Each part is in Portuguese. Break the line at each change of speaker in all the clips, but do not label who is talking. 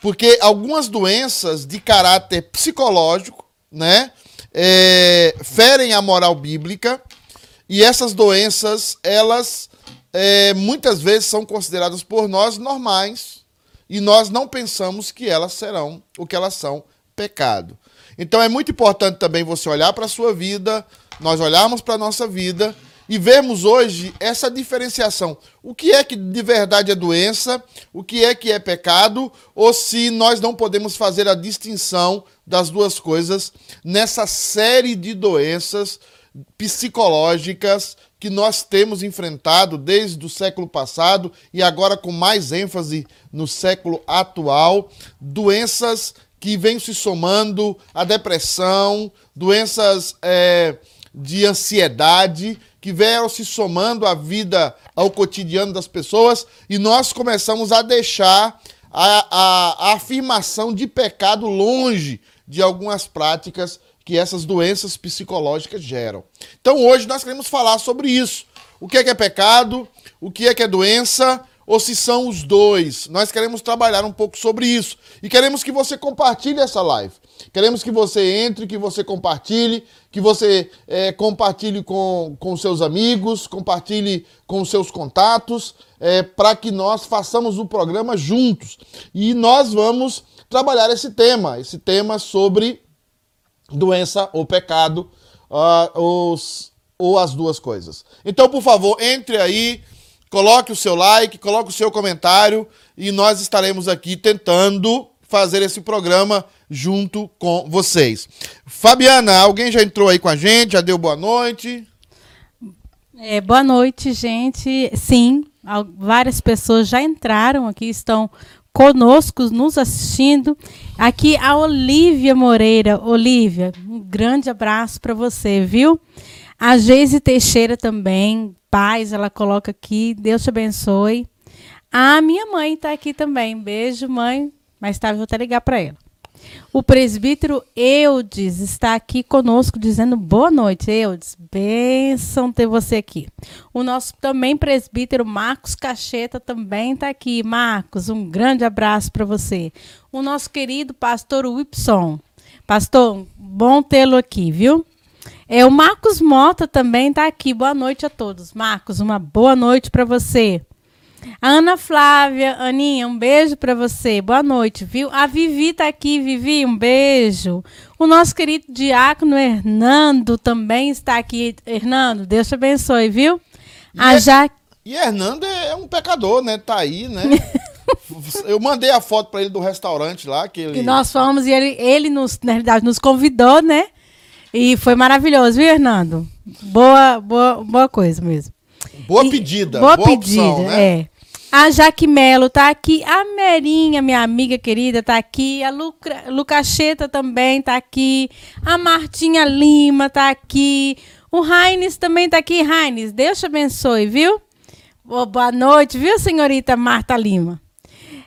Porque algumas doenças de caráter psicológico, né, é, ferem a moral bíblica e essas doenças, elas é, muitas vezes são consideradas por nós normais e nós não pensamos que elas serão o que elas são, pecado. Então é muito importante também você olhar para a sua vida, nós olharmos para a nossa vida e vermos hoje essa diferenciação. O que é que de verdade é doença, o que é que é pecado, ou se nós não podemos fazer a distinção das duas coisas nessa série de doenças psicológicas que nós temos enfrentado desde o século passado e agora com mais ênfase no século atual, doenças que vêm se somando à depressão, doenças é, de ansiedade, que vêm se somando à vida, ao cotidiano das pessoas, e nós começamos a deixar a, a, a afirmação de pecado longe de algumas práticas que essas doenças psicológicas geram. Então hoje nós queremos falar sobre isso. O que é que é pecado? O que é que é doença? ou se são os dois. Nós queremos trabalhar um pouco sobre isso e queremos que você compartilhe essa live. Queremos que você entre, que você compartilhe, que você é, compartilhe com, com seus amigos, compartilhe com seus contatos, é, para que nós façamos o programa juntos. E nós vamos trabalhar esse tema, esse tema sobre doença ou pecado, uh, os, ou as duas coisas. Então, por favor, entre aí Coloque o seu like, coloque o seu comentário e nós estaremos aqui tentando fazer esse programa junto com vocês. Fabiana, alguém já entrou aí com a gente? Já deu boa noite?
É, boa noite, gente. Sim, várias pessoas já entraram aqui, estão conosco, nos assistindo. Aqui a Olívia Moreira. Olívia, um grande abraço para você, viu? A Geise Teixeira também, paz, ela coloca aqui. Deus te abençoe. A minha mãe está aqui também. Beijo, mãe. Mais tarde vou até ligar para ela. O presbítero Eudes está aqui conosco dizendo boa noite, Eudes. Bênção ter você aqui. O nosso também presbítero Marcos Cacheta também está aqui. Marcos, um grande abraço para você. O nosso querido pastor Whipson. Pastor, bom tê-lo aqui, viu? É, o Marcos Mota também está aqui. Boa noite a todos. Marcos, uma boa noite para você. A Ana Flávia, Aninha, um beijo para você. Boa noite, viu? A Vivi está aqui. Vivi, um beijo. O nosso querido diácono Hernando também está aqui. Hernando, Deus te abençoe, viu?
E a é, Jaque... E Hernando é um pecador, né? Tá aí, né? Eu mandei a foto para ele do restaurante lá que ele.
E nós fomos e ele, ele nos, na realidade, nos convidou, né? E foi maravilhoso, viu, Hernando? Boa, boa, boa coisa mesmo.
Boa pedida.
Boa, boa pedida, opção, né? é. A Jaque Melo tá aqui, a Merinha, minha amiga querida, tá aqui, a Lucra, Lucacheta também tá aqui, a Martinha Lima tá aqui, o Raines também tá aqui. Raines, Deus te abençoe, viu? Boa noite, viu, senhorita Marta Lima?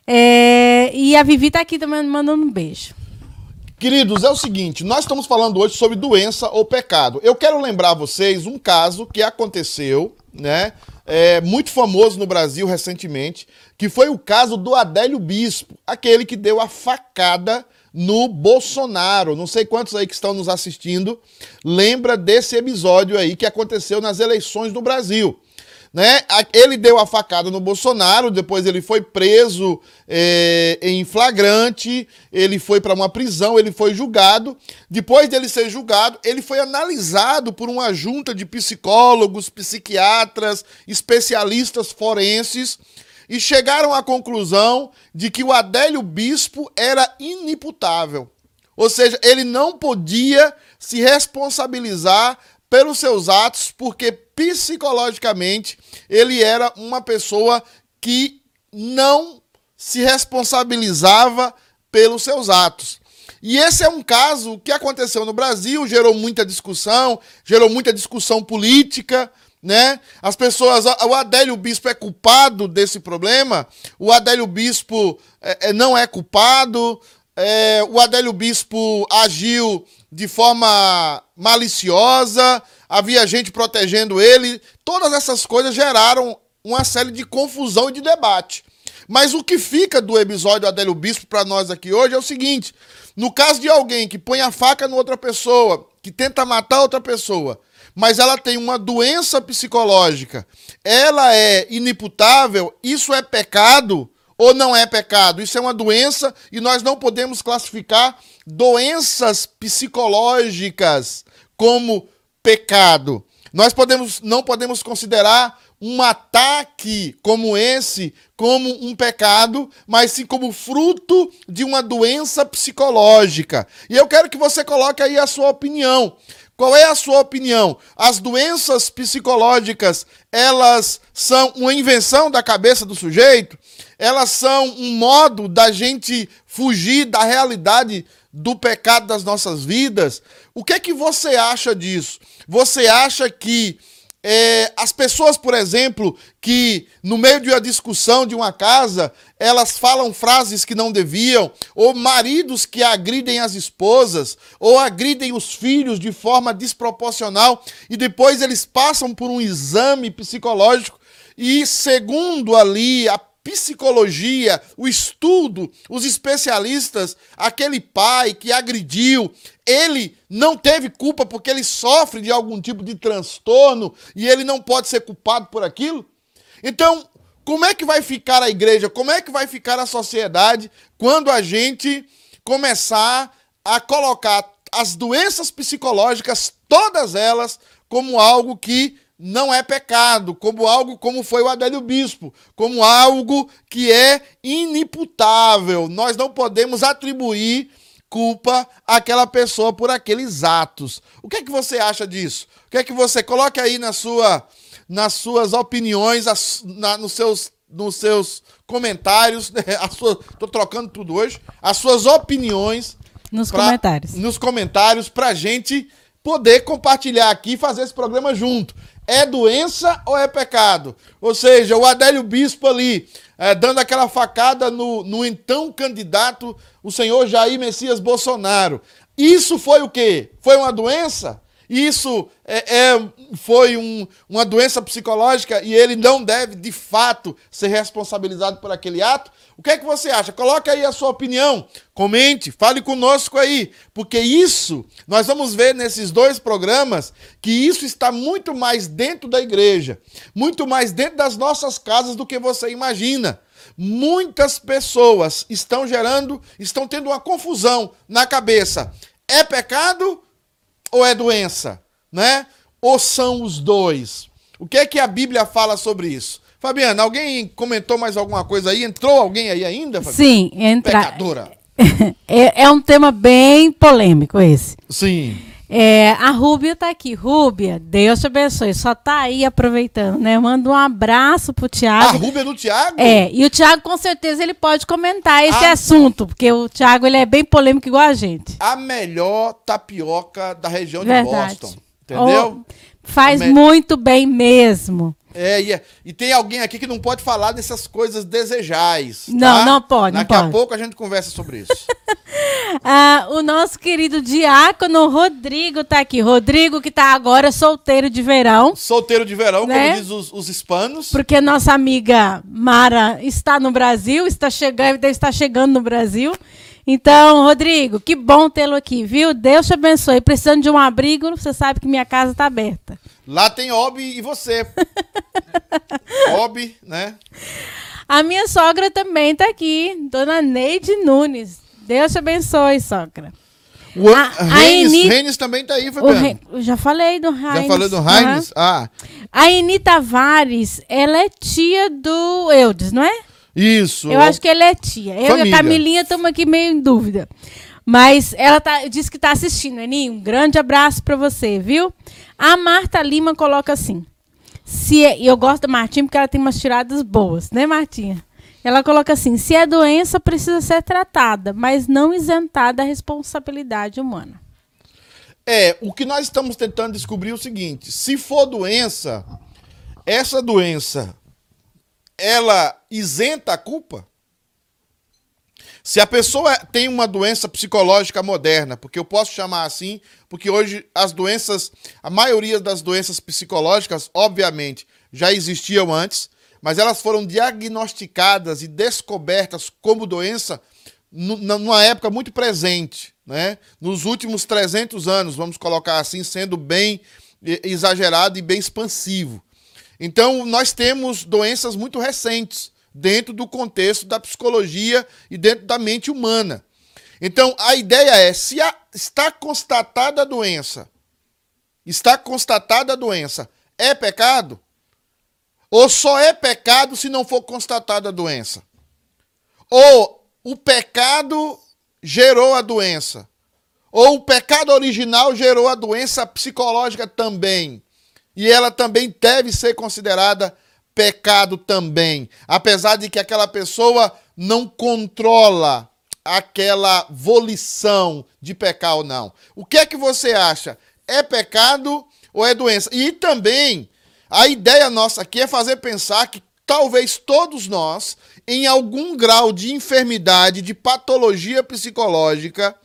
É, e a Vivi tá aqui também mandando um beijo.
Queridos, é o seguinte, nós estamos falando hoje sobre doença ou pecado. Eu quero lembrar vocês um caso que aconteceu, né? É, muito famoso no Brasil recentemente, que foi o caso do Adélio Bispo, aquele que deu a facada no Bolsonaro. Não sei quantos aí que estão nos assistindo lembra desse episódio aí que aconteceu nas eleições no Brasil. Né? Ele deu a facada no Bolsonaro, depois ele foi preso é, em flagrante, ele foi para uma prisão, ele foi julgado. Depois dele ser julgado, ele foi analisado por uma junta de psicólogos, psiquiatras, especialistas forenses e chegaram à conclusão de que o Adélio Bispo era inimputável. Ou seja, ele não podia se responsabilizar pelos seus atos, porque psicologicamente ele era uma pessoa que não se responsabilizava pelos seus atos. E esse é um caso que aconteceu no Brasil, gerou muita discussão, gerou muita discussão política, né? As pessoas, o Adélio Bispo é culpado desse problema, o Adélio Bispo é, é não é culpado, é, o Adélio Bispo agiu de forma maliciosa, havia gente protegendo ele. Todas essas coisas geraram uma série de confusão e de debate. Mas o que fica do episódio Adélio Bispo para nós aqui hoje é o seguinte: no caso de alguém que põe a faca em outra pessoa, que tenta matar outra pessoa, mas ela tem uma doença psicológica, ela é inimputável, isso é pecado ou não é pecado? Isso é uma doença e nós não podemos classificar doenças psicológicas como pecado. Nós podemos, não podemos considerar um ataque como esse como um pecado, mas sim como fruto de uma doença psicológica. E eu quero que você coloque aí a sua opinião. Qual é a sua opinião? As doenças psicológicas, elas são uma invenção da cabeça do sujeito? Elas são um modo da gente fugir da realidade do pecado das nossas vidas? O que é que você acha disso? Você acha que é, as pessoas, por exemplo, que no meio de uma discussão de uma casa, elas falam frases que não deviam, ou maridos que agridem as esposas, ou agridem os filhos de forma desproporcional, e depois eles passam por um exame psicológico e, segundo ali a psicologia, o estudo, os especialistas, aquele pai que agrediu, ele não teve culpa porque ele sofre de algum tipo de transtorno e ele não pode ser culpado por aquilo? Então, como é que vai ficar a igreja? Como é que vai ficar a sociedade quando a gente começar a colocar as doenças psicológicas, todas elas, como algo que não é pecado, como algo como foi o Adélio Bispo, como algo que é inimputável. Nós não podemos atribuir culpa àquela pessoa por aqueles atos. O que é que você acha disso? O que é que você coloca aí na sua nas suas opiniões, as, na, nos seus nos seus comentários, né? a sua, tô trocando tudo hoje, as suas opiniões
nos pra, comentários.
Nos comentários pra gente poder compartilhar aqui e fazer esse programa junto é doença ou é pecado? Ou seja, o Adélio Bispo ali, é, dando aquela facada no, no então candidato, o senhor Jair Messias Bolsonaro. Isso foi o quê? Foi uma doença? Isso é, é foi um, uma doença psicológica e ele não deve, de fato, ser responsabilizado por aquele ato? O que é que você acha? Coloque aí a sua opinião, comente, fale conosco aí, porque isso, nós vamos ver nesses dois programas, que isso está muito mais dentro da igreja, muito mais dentro das nossas casas do que você imagina. Muitas pessoas estão gerando, estão tendo uma confusão na cabeça. É pecado ou é doença? Né? Ou são os dois? O que é que a Bíblia fala sobre isso? Fabiana, alguém comentou mais alguma coisa aí? Entrou alguém aí ainda, Fabiana?
Sim, entra.
Pecadora.
é, é um tema bem polêmico esse.
Sim.
É, a Rúbia está aqui. Rúbia, Deus te abençoe. Só tá aí aproveitando, né? Manda um abraço pro Tiago.
A Rúbia do Tiago?
É, e o Tiago com certeza ele pode comentar esse a... assunto, porque o Tiago ele é bem polêmico igual a gente.
A melhor tapioca da região Verdade. de Boston. Entendeu? Oh,
faz me... muito bem mesmo.
É e, é, e, tem alguém aqui que não pode falar dessas coisas desejais.
Tá? Não, não pode.
Daqui
não a
pouco a gente conversa sobre isso.
ah, o nosso querido diácono Rodrigo tá aqui. Rodrigo, que tá agora solteiro de verão.
Solteiro de verão, né? como diz os, os hispanos.
Porque nossa amiga Mara está no Brasil, está chegando, deve estar chegando no Brasil. Então, Rodrigo, que bom tê-lo aqui, viu? Deus te abençoe. Precisando de um abrigo, você sabe que minha casa está aberta.
Lá tem Obi e você. Obi, né?
A minha sogra também está aqui, dona Neide Nunes. Deus te abençoe, sogra.
O a, Reines, Eni... Reines também está aí, Fabiano.
Re... Já falei do Reines.
Já falei do Reines? Uhum. Ah.
A Eni Tavares, ela é tia do Eudes, não é?
Isso.
Eu acho que ela é tia. Eu Família. e a Camilinha estamos aqui meio em dúvida. Mas ela tá, disse que está assistindo, Eninho. Um grande abraço para você, viu? A Marta Lima coloca assim. Se é, eu gosto da Martinha porque ela tem umas tiradas boas, né, Martinha? Ela coloca assim: se é doença, precisa ser tratada, mas não isentada da responsabilidade humana.
É, o que nós estamos tentando descobrir é o seguinte: se for doença, essa doença ela isenta a culpa? Se a pessoa tem uma doença psicológica moderna, porque eu posso chamar assim, porque hoje as doenças, a maioria das doenças psicológicas, obviamente, já existiam antes, mas elas foram diagnosticadas e descobertas como doença numa época muito presente, né? Nos últimos 300 anos, vamos colocar assim, sendo bem exagerado e bem expansivo. Então, nós temos doenças muito recentes dentro do contexto da psicologia e dentro da mente humana. Então, a ideia é: se a, está constatada a doença, está constatada a doença, é pecado? Ou só é pecado se não for constatada a doença? Ou o pecado gerou a doença? Ou o pecado original gerou a doença psicológica também? E ela também deve ser considerada pecado também, apesar de que aquela pessoa não controla aquela volição de pecar ou não. O que é que você acha? É pecado ou é doença? E também a ideia nossa aqui é fazer pensar que talvez todos nós, em algum grau de enfermidade, de patologia psicológica,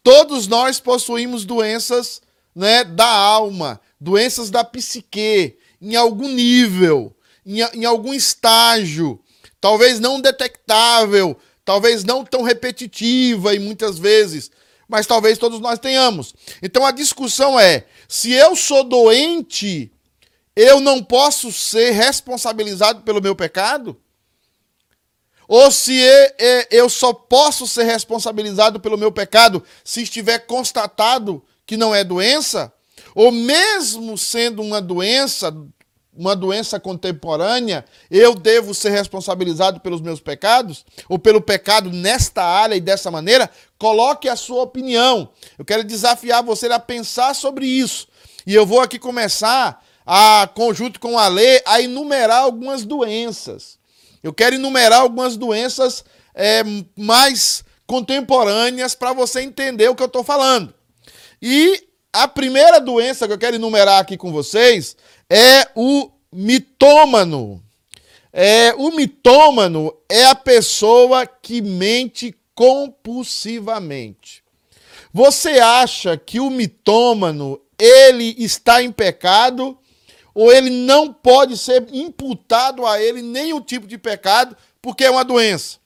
todos nós possuímos doenças né, da alma, doenças da psique, em algum nível, em, em algum estágio, talvez não detectável, talvez não tão repetitiva e muitas vezes, mas talvez todos nós tenhamos. Então a discussão é: se eu sou doente eu não posso ser responsabilizado pelo meu pecado? Ou se eu só posso ser responsabilizado pelo meu pecado se estiver constatado que não é doença? Ou mesmo sendo uma doença, uma doença contemporânea, eu devo ser responsabilizado pelos meus pecados? Ou pelo pecado nesta área e dessa maneira? Coloque a sua opinião. Eu quero desafiar você a pensar sobre isso. E eu vou aqui começar a conjunto com a lei, a enumerar algumas doenças. Eu quero enumerar algumas doenças é, mais contemporâneas para você entender o que eu estou falando. E a primeira doença que eu quero enumerar aqui com vocês é o mitômano. É, o mitômano é a pessoa que mente compulsivamente. Você acha que o mitômano ele está em pecado ou ele não pode ser imputado a ele nenhum tipo de pecado, porque é uma doença.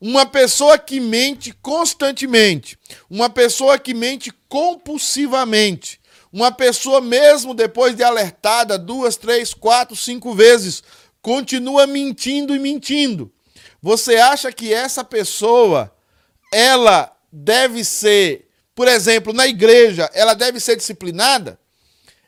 Uma pessoa que mente constantemente, uma pessoa que mente compulsivamente, uma pessoa, mesmo depois de alertada duas, três, quatro, cinco vezes, continua mentindo e mentindo. Você acha que essa pessoa, ela deve ser, por exemplo, na igreja, ela deve ser disciplinada?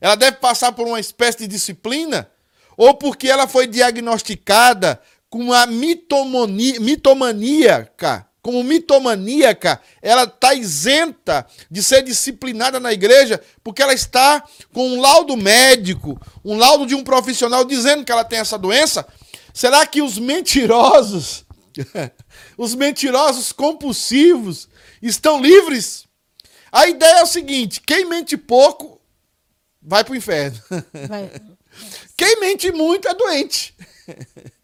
Ela deve passar por uma espécie de disciplina? Ou porque ela foi diagnosticada com uma mitomania, mitomaníaca, como mitomaníaca, ela está isenta de ser disciplinada na igreja, porque ela está com um laudo médico, um laudo de um profissional dizendo que ela tem essa doença? Será que os mentirosos, os mentirosos compulsivos, estão livres? A ideia é o seguinte: quem mente pouco vai pro inferno. Vai. Quem mente muito é doente.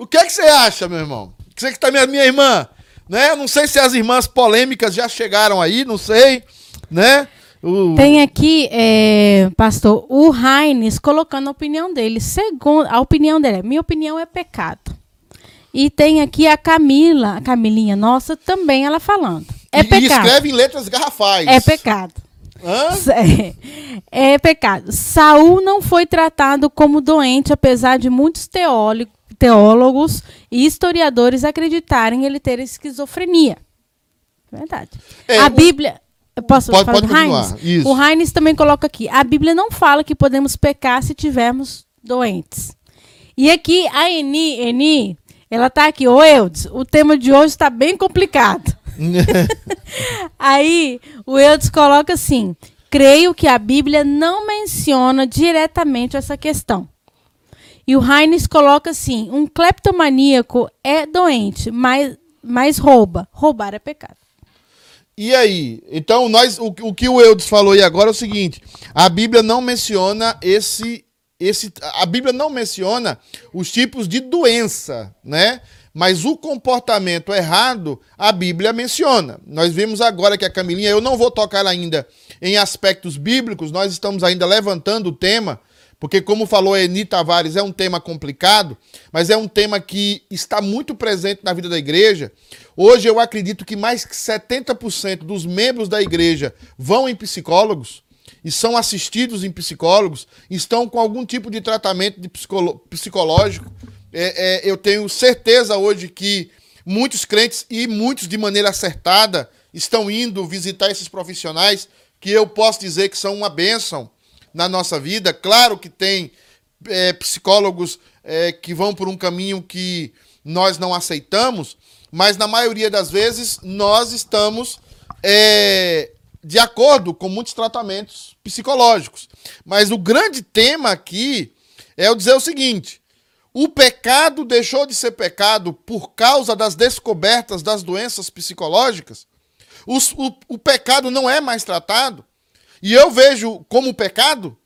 O que é que você acha, meu irmão? Você que tá minha, minha irmã, né? Não sei se as irmãs polêmicas já chegaram aí, não sei, né?
O... Tem aqui, é, pastor, o Raines colocando a opinião dele. Segundo a opinião dele, minha opinião é pecado. E tem aqui a Camila, a Camilinha nossa, também ela falando. É e, pecado. E
escreve em letras garrafais.
É pecado. É, é pecado. Saul não foi tratado como doente, apesar de muitos teólogos e historiadores acreditarem ele ter esquizofrenia. Verdade. É, a Bíblia. Posso pode, falar pode Heinz? O Heinz também coloca aqui. A Bíblia não fala que podemos pecar se tivermos doentes. E aqui a Eni, Eni ela está aqui. Ô, Eudes, o tema de hoje está bem complicado. Aí o Eudes coloca assim: creio que a Bíblia não menciona diretamente essa questão. E o Heinz coloca assim: um cleptomaníaco é doente, mas, mas rouba. Roubar é pecado.
E aí? Então, nós, o, o que o Eudes falou aí agora é o seguinte: a Bíblia não menciona esse. Esse, a Bíblia não menciona os tipos de doença, né? Mas o comportamento errado, a Bíblia menciona. Nós vimos agora que a Camilinha, eu não vou tocar ainda em aspectos bíblicos, nós estamos ainda levantando o tema porque, como falou Eni Tavares, é um tema complicado, mas é um tema que está muito presente na vida da igreja. Hoje eu acredito que mais que 70% dos membros da igreja vão em psicólogos e são assistidos em psicólogos, estão com algum tipo de tratamento de psicológico. É, é, eu tenho certeza hoje que muitos crentes e muitos de maneira acertada estão indo visitar esses profissionais que eu posso dizer que são uma bênção na nossa vida. Claro que tem é, psicólogos é, que vão por um caminho que nós não aceitamos, mas na maioria das vezes nós estamos é, de acordo com muitos tratamentos psicológicos. Mas o grande tema aqui é eu dizer o seguinte: o pecado deixou de ser pecado por causa das descobertas das doenças psicológicas? o, o pecado não é mais tratado? E eu vejo como pecado.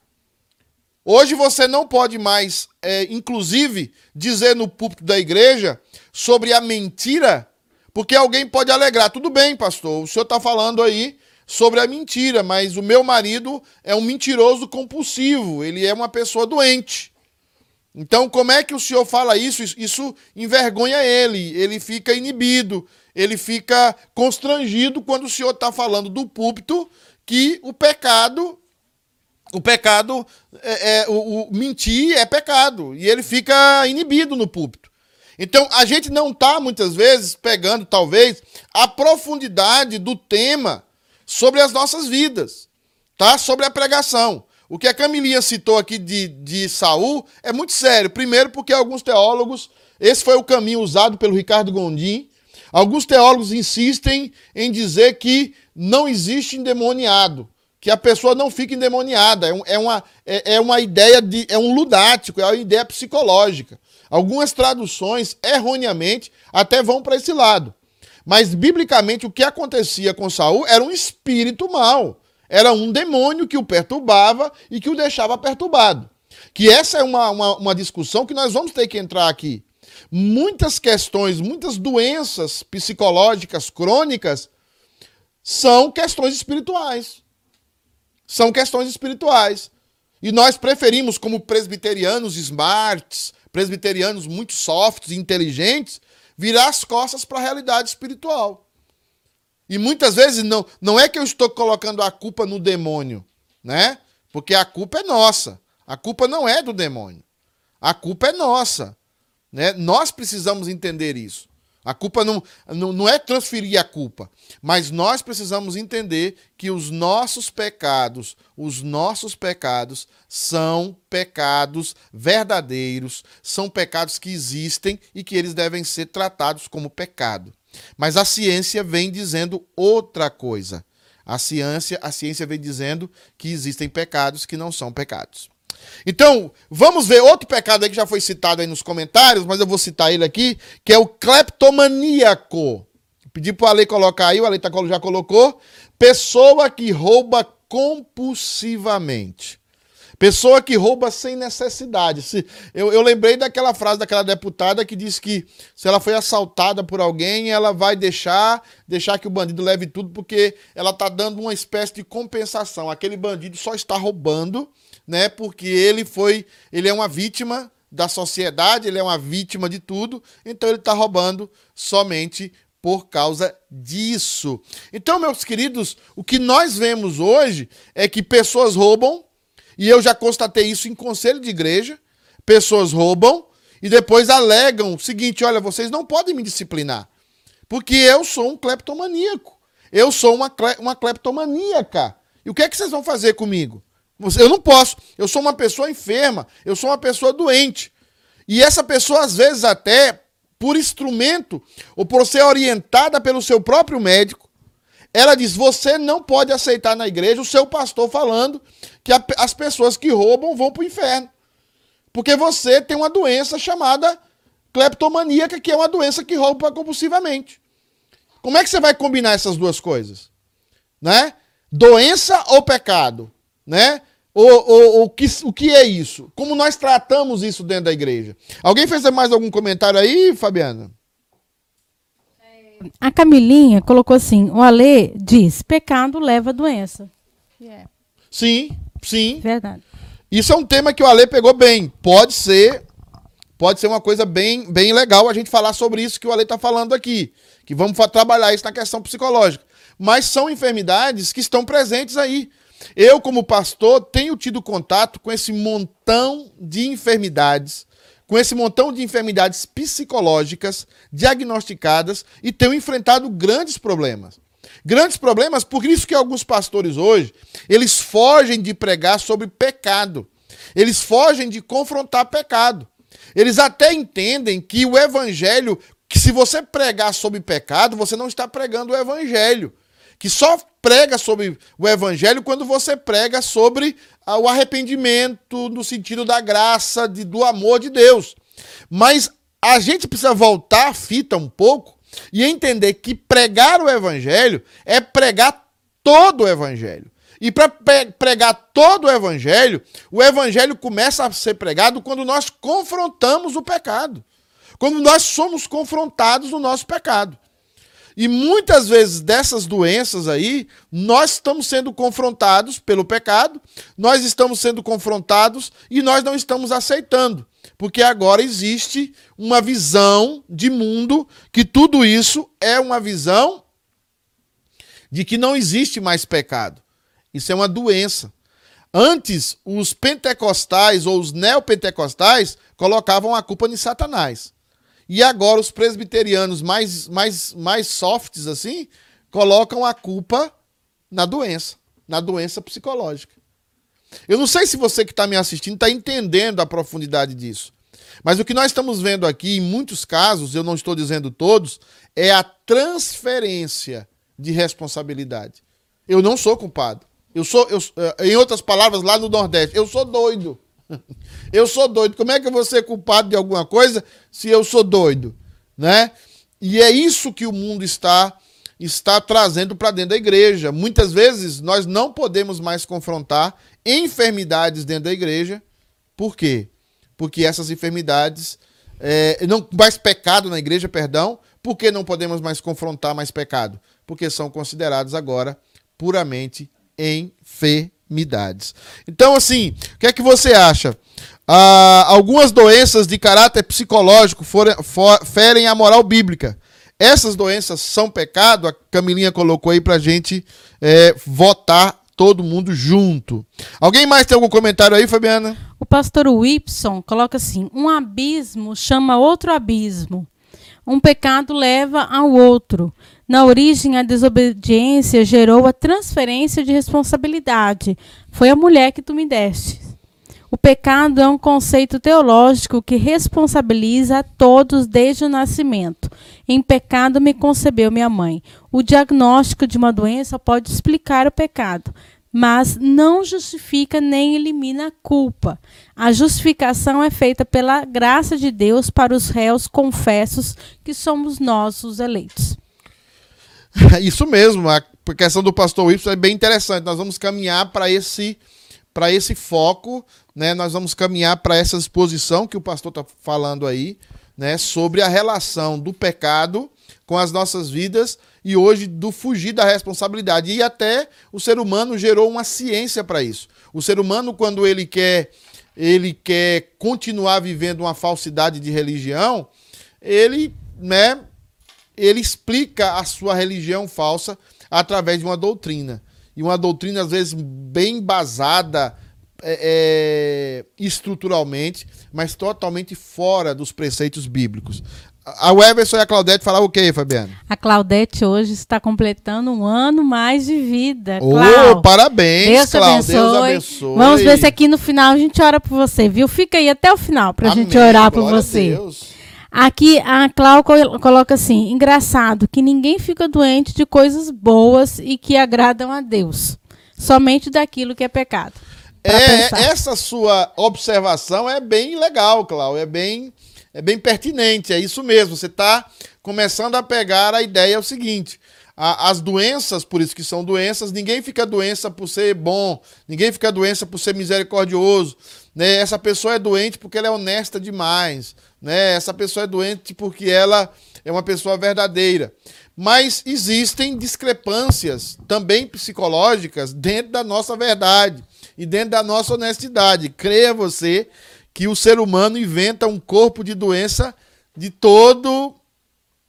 Hoje você não pode mais, é, inclusive, dizer no púlpito da igreja sobre a mentira, porque alguém pode alegrar. Tudo bem, pastor, o senhor está falando aí sobre a mentira, mas o meu marido é um mentiroso compulsivo, ele é uma pessoa doente. Então, como é que o senhor fala isso? Isso envergonha ele, ele fica inibido, ele fica constrangido quando o senhor está falando do púlpito que o pecado, o pecado, é, é o, o, mentir é pecado e ele fica inibido no púlpito. Então a gente não está muitas vezes pegando talvez a profundidade do tema sobre as nossas vidas, tá? Sobre a pregação. O que a Camilinha citou aqui de, de Saul é muito sério. Primeiro, porque alguns teólogos, esse foi o caminho usado pelo Ricardo Gondim. Alguns teólogos insistem em dizer que não existe endemoniado, que a pessoa não fica endemoniada. É, é, uma, é, é uma ideia de. é um ludático, é uma ideia psicológica. Algumas traduções, erroneamente, até vão para esse lado. Mas, biblicamente, o que acontecia com Saul era um espírito mau. Era um demônio que o perturbava e que o deixava perturbado. Que essa é uma, uma, uma discussão que nós vamos ter que entrar aqui. Muitas questões, muitas doenças psicológicas crônicas são questões espirituais. São questões espirituais. E nós preferimos, como presbiterianos smarts, presbiterianos muito softs e inteligentes, virar as costas para a realidade espiritual. E muitas vezes não, não é que eu estou colocando a culpa no demônio, né? Porque a culpa é nossa. A culpa não é do demônio. A culpa é nossa. Né? Nós precisamos entender isso. A culpa não, não, não é transferir a culpa, mas nós precisamos entender que os nossos pecados, os nossos pecados são pecados verdadeiros, são pecados que existem e que eles devem ser tratados como pecado. Mas a ciência vem dizendo outra coisa. A ciência, a ciência vem dizendo que existem pecados que não são pecados. Então, vamos ver outro pecado aí que já foi citado aí nos comentários, mas eu vou citar ele aqui, que é o cleptomaníaco. Pedi para o Ale colocar aí, o Ale já colocou. Pessoa que rouba compulsivamente. Pessoa que rouba sem necessidade. Se, eu, eu lembrei daquela frase daquela deputada que disse que se ela foi assaltada por alguém, ela vai deixar, deixar que o bandido leve tudo, porque ela está dando uma espécie de compensação. Aquele bandido só está roubando né? Porque ele foi, ele é uma vítima da sociedade, ele é uma vítima de tudo, então ele está roubando somente por causa disso. Então, meus queridos, o que nós vemos hoje é que pessoas roubam, e eu já constatei isso em conselho de igreja, pessoas roubam e depois alegam o seguinte: olha, vocês não podem me disciplinar, porque eu sou um cleptomaníaco, eu sou uma, uma cleptomaníaca. E o que é que vocês vão fazer comigo? Eu não posso. Eu sou uma pessoa enferma, eu sou uma pessoa doente. E essa pessoa, às vezes, até por instrumento ou por ser orientada pelo seu próprio médico, ela diz: você não pode aceitar na igreja o seu pastor falando que a, as pessoas que roubam vão para o inferno. Porque você tem uma doença chamada cleptomaníaca, que é uma doença que rouba compulsivamente. Como é que você vai combinar essas duas coisas? Né? Doença ou pecado? né? O, o, o, que, o que é isso? Como nós tratamos isso dentro da igreja? Alguém fez mais algum comentário aí, Fabiana?
A Camilinha colocou assim: o Alê diz, pecado leva doença.
Yeah. Sim, sim.
Verdade.
Isso é um tema que o Ale pegou bem. Pode ser, pode ser uma coisa bem, bem legal a gente falar sobre isso que o Ale está falando aqui. Que vamos trabalhar isso na questão psicológica. Mas são enfermidades que estão presentes aí. Eu, como pastor, tenho tido contato com esse montão de enfermidades, com esse montão de enfermidades psicológicas diagnosticadas e tenho enfrentado grandes problemas. Grandes problemas, por isso que alguns pastores hoje, eles fogem de pregar sobre pecado. Eles fogem de confrontar pecado. Eles até entendem que o evangelho, que se você pregar sobre pecado, você não está pregando o evangelho. Que só prega sobre o evangelho quando você prega sobre o arrependimento no sentido da graça, de, do amor de Deus. Mas a gente precisa voltar a fita um pouco e entender que pregar o evangelho é pregar todo o evangelho. E para pregar todo o evangelho, o evangelho começa a ser pregado quando nós confrontamos o pecado. Quando nós somos confrontados no nosso pecado. E muitas vezes dessas doenças aí, nós estamos sendo confrontados pelo pecado, nós estamos sendo confrontados e nós não estamos aceitando. Porque agora existe uma visão de mundo que tudo isso é uma visão de que não existe mais pecado. Isso é uma doença. Antes, os pentecostais ou os neopentecostais colocavam a culpa em Satanás. E agora os presbiterianos mais, mais, mais softs assim colocam a culpa na doença, na doença psicológica. Eu não sei se você que está me assistindo está entendendo a profundidade disso. Mas o que nós estamos vendo aqui, em muitos casos, eu não estou dizendo todos, é a transferência de responsabilidade. Eu não sou culpado. Eu sou, eu, eh, em outras palavras, lá no Nordeste, eu sou doido. Eu sou doido. Como é que eu vou ser culpado de alguma coisa se eu sou doido, né? E é isso que o mundo está está trazendo para dentro da igreja. Muitas vezes nós não podemos mais confrontar enfermidades dentro da igreja. Por quê? Porque essas enfermidades é, não mais pecado na igreja, perdão. Por que não podemos mais confrontar mais pecado? Porque são considerados agora puramente enfermidades. Então, assim, o que é que você acha? Ah, algumas doenças de caráter psicológico for, for, ferem a moral bíblica. Essas doenças são pecado? A Camilinha colocou aí pra gente é, votar todo mundo junto. Alguém mais tem algum comentário aí, Fabiana?
O pastor Whipson coloca assim: um abismo chama outro abismo. Um pecado leva ao outro. Na origem, a desobediência gerou a transferência de responsabilidade. Foi a mulher que tu me deste. O pecado é um conceito teológico que responsabiliza a todos desde o nascimento. Em pecado me concebeu minha mãe. O diagnóstico de uma doença pode explicar o pecado, mas não justifica nem elimina a culpa. A justificação é feita pela graça de Deus para os réus confessos, que somos nós, os eleitos.
Isso mesmo, a questão do pastor Y é bem interessante. Nós vamos caminhar para esse para esse foco, né? Nós vamos caminhar para essa exposição que o pastor está falando aí, né? Sobre a relação do pecado com as nossas vidas e hoje do fugir da responsabilidade. E até o ser humano gerou uma ciência para isso. O ser humano, quando ele quer, ele quer continuar vivendo uma falsidade de religião, ele, né, ele explica a sua religião falsa através de uma doutrina e uma doutrina, às vezes, bem embasada é, é, estruturalmente, mas totalmente fora dos preceitos bíblicos. A Weberson e a Claudete falavam o quê, Fabiana?
A Claudete hoje está completando um ano mais de vida.
Oh, parabéns, Deus Cláudio. Deus abençoe.
Vamos ver se aqui no final a gente ora por você, viu? Fica aí até o final para a gente orar por você. Aqui a Clau coloca assim: engraçado que ninguém fica doente de coisas boas e que agradam a Deus, somente daquilo que é pecado.
É, essa sua observação é bem legal, Clau, é bem, é bem pertinente, é isso mesmo. Você está começando a pegar a ideia é o seguinte: a, as doenças, por isso que são doenças, ninguém fica doença por ser bom, ninguém fica doença por ser misericordioso. Né? Essa pessoa é doente porque ela é honesta demais né? Essa pessoa é doente porque ela é uma pessoa verdadeira. Mas existem discrepâncias também psicológicas dentro da nossa verdade e dentro da nossa honestidade. Creia você que o ser humano inventa um corpo de doença de todo,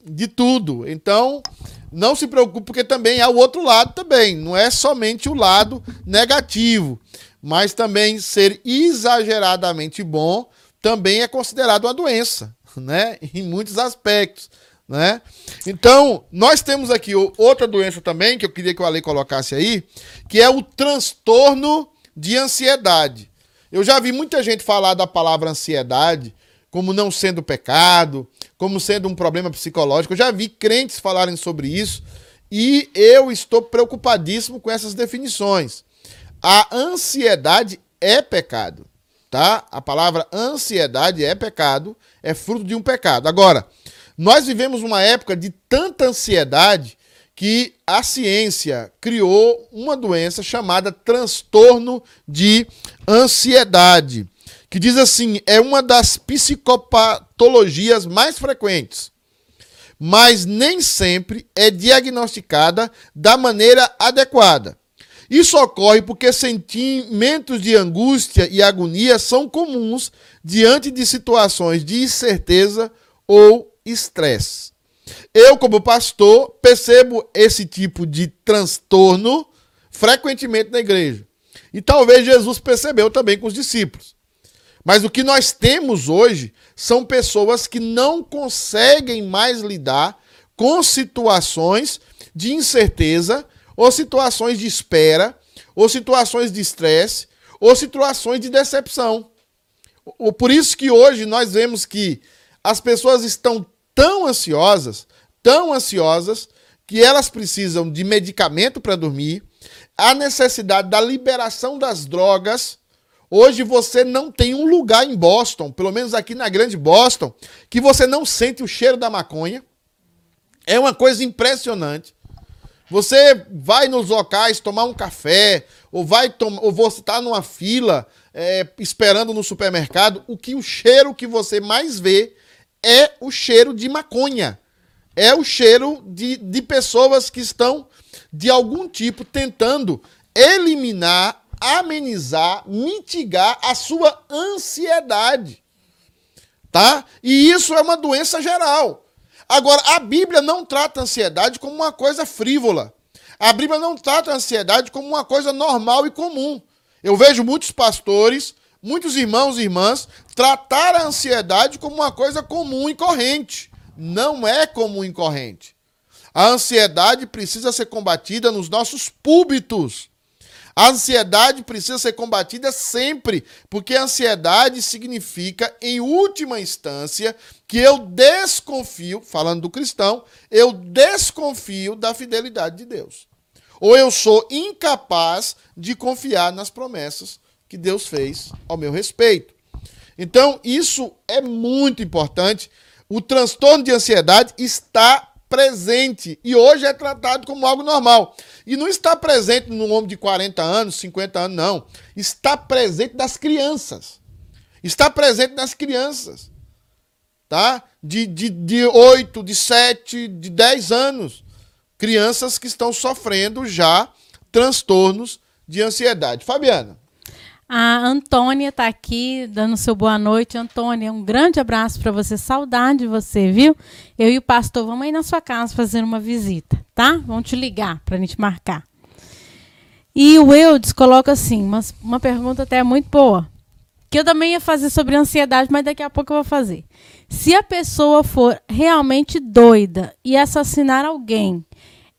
de tudo. Então, não se preocupe, porque também há o outro lado também. Não é somente o lado negativo, mas também ser exageradamente bom também é considerado uma doença, né? Em muitos aspectos. Né? Então, nós temos aqui outra doença também, que eu queria que o Ale colocasse aí, que é o transtorno de ansiedade. Eu já vi muita gente falar da palavra ansiedade como não sendo pecado, como sendo um problema psicológico. Eu já vi crentes falarem sobre isso e eu estou preocupadíssimo com essas definições. A ansiedade é pecado, tá? A palavra ansiedade é pecado, é fruto de um pecado. Agora, nós vivemos uma época de tanta ansiedade que a ciência criou uma doença chamada transtorno de ansiedade, que diz assim, é uma das psicopatologias mais frequentes, mas nem sempre é diagnosticada da maneira adequada. Isso ocorre porque sentimentos de angústia e agonia são comuns diante de situações de incerteza ou estresse. Eu, como pastor, percebo esse tipo de transtorno frequentemente na igreja. E talvez Jesus percebeu também com os discípulos. Mas o que nós temos hoje são pessoas que não conseguem mais lidar com situações de incerteza, ou situações de espera, ou situações de estresse, ou situações de decepção. Por isso que hoje nós vemos que as pessoas estão tão ansiosas, tão ansiosas, que elas precisam de medicamento para dormir, a necessidade da liberação das drogas. Hoje você não tem um lugar em Boston, pelo menos aqui na grande Boston, que você não sente o cheiro da maconha. É uma coisa impressionante. Você vai nos locais tomar um café, ou vai ou você está numa fila é, esperando no supermercado, o que o cheiro que você mais vê é o cheiro de maconha. É o cheiro de, de pessoas que estão, de algum tipo, tentando eliminar, amenizar, mitigar a sua ansiedade. Tá? E isso é uma doença geral. Agora, a Bíblia não trata a ansiedade como uma coisa frívola. A Bíblia não trata a ansiedade como uma coisa normal e comum. Eu vejo muitos pastores muitos irmãos e irmãs tratar a ansiedade como uma coisa comum e corrente. Não é comum e corrente. A ansiedade precisa ser combatida nos nossos púlpitos. A ansiedade precisa ser combatida sempre, porque a ansiedade significa, em última instância, que eu desconfio, falando do cristão, eu desconfio da fidelidade de Deus. Ou eu sou incapaz de confiar nas promessas que Deus fez ao meu respeito. Então, isso é muito importante. O transtorno de ansiedade está presente e hoje é tratado como algo normal. E não está presente no homem de 40 anos, 50 anos, não. Está presente das crianças. Está presente nas crianças. Tá? De, de, de 8, de 7, de 10 anos. Crianças que estão sofrendo já transtornos de ansiedade. Fabiana.
A Antônia está aqui dando seu boa noite. Antônia, um grande abraço para você. Saudade de você, viu? Eu e o pastor vamos aí na sua casa fazer uma visita, tá? Vamos te ligar para a gente marcar. E o Eudes coloca assim, uma, uma pergunta até muito boa, que eu também ia fazer sobre ansiedade, mas daqui a pouco eu vou fazer. Se a pessoa for realmente doida e assassinar alguém,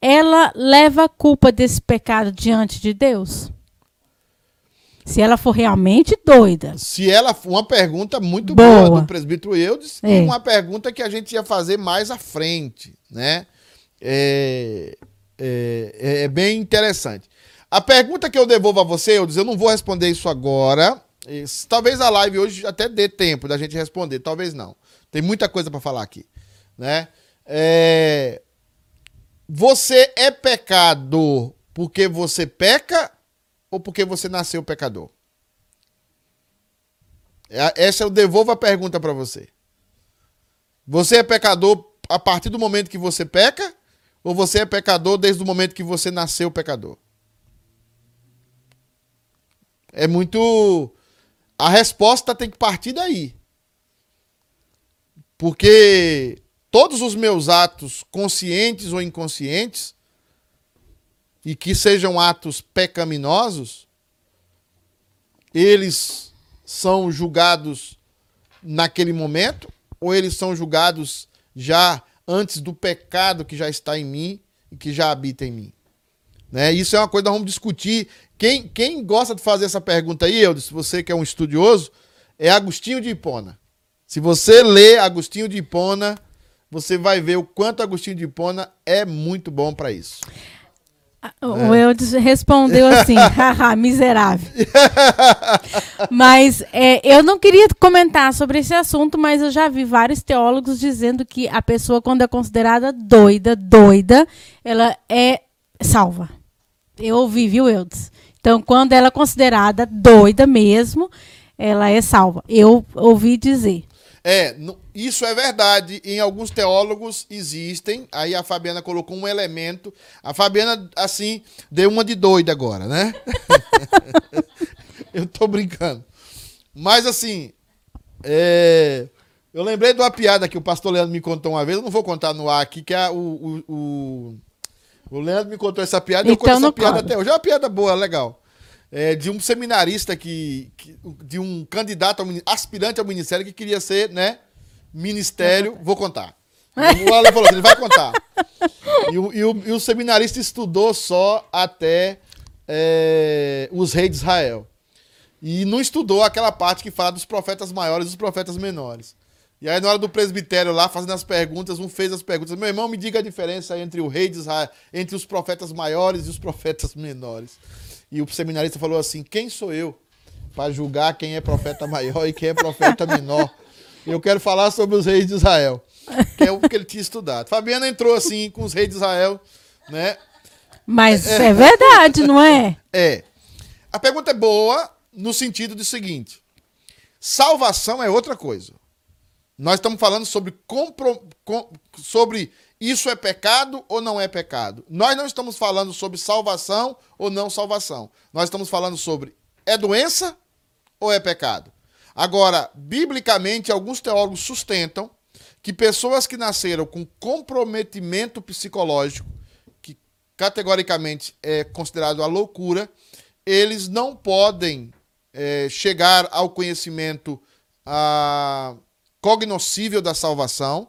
ela leva a culpa desse pecado diante de Deus? Se ela for realmente doida.
Se ela for uma pergunta muito boa, boa do presbítero Eudes, é. e uma pergunta que a gente ia fazer mais à frente, né? É, é, é, é bem interessante. A pergunta que eu devolvo a você, Eudes, eu não vou responder isso agora. Talvez a live hoje até dê tempo da gente responder, talvez não. Tem muita coisa para falar aqui, né? É... Você é pecador porque você peca ou porque você nasceu pecador? É, essa eu devolvo a pergunta para você. Você é pecador a partir do momento que você peca? Ou você é pecador desde o momento que você nasceu pecador? É muito. A resposta tem que partir daí. Porque todos os meus atos, conscientes ou inconscientes, e que sejam atos pecaminosos, eles são julgados naquele momento ou eles são julgados já antes do pecado que já está em mim e que já habita em mim? Né? Isso é uma coisa que vamos discutir. Quem, quem gosta de fazer essa pergunta aí, eu, se você que é um estudioso, é Agostinho de Hipona. Se você lê Agostinho de Hipona, você vai ver o quanto Agostinho de Hipona é muito bom para isso.
O é. Eudes respondeu assim, haha, miserável. mas é, eu não queria comentar sobre esse assunto, mas eu já vi vários teólogos dizendo que a pessoa, quando é considerada doida, doida, ela é salva. Eu ouvi, viu, Eudes? Então, quando ela é considerada doida mesmo, ela é salva. Eu ouvi dizer.
É, isso é verdade. Em alguns teólogos existem. Aí a Fabiana colocou um elemento. A Fabiana, assim, deu uma de doida agora, né? eu tô brincando. Mas, assim, é... eu lembrei de uma piada que o pastor Leandro me contou uma vez. Eu não vou contar no ar aqui, que é o, o, o... o Leandro me contou essa piada.
Então, eu conto
essa piada até hoje. É uma piada boa, legal é, de um seminarista que, que, de um candidato ao, aspirante ao ministério que queria ser, né, ministério, vou contar. O Alan falou, ele vai contar. E o, e, o, e o, seminarista estudou só até é, os reis de Israel. E não estudou aquela parte que fala dos profetas maiores e dos profetas menores. E aí, na hora do presbitério lá, fazendo as perguntas, um fez as perguntas. Meu irmão, me diga a diferença entre o rei de Israel, entre os profetas maiores e os profetas menores. E o seminarista falou assim: quem sou eu para julgar quem é profeta maior e quem é profeta menor? Eu quero falar sobre os reis de Israel, que é o que ele tinha estudado. Fabiana entrou assim com os reis de Israel, né?
Mas é, é verdade, não é?
É. A pergunta é boa no sentido do seguinte: salvação é outra coisa. Nós estamos falando sobre, compro, com, sobre isso é pecado ou não é pecado? Nós não estamos falando sobre salvação ou não salvação. Nós estamos falando sobre é doença ou é pecado? Agora, biblicamente, alguns teólogos sustentam que pessoas que nasceram com comprometimento psicológico, que categoricamente é considerado a loucura, eles não podem é, chegar ao conhecimento a, cognoscível da salvação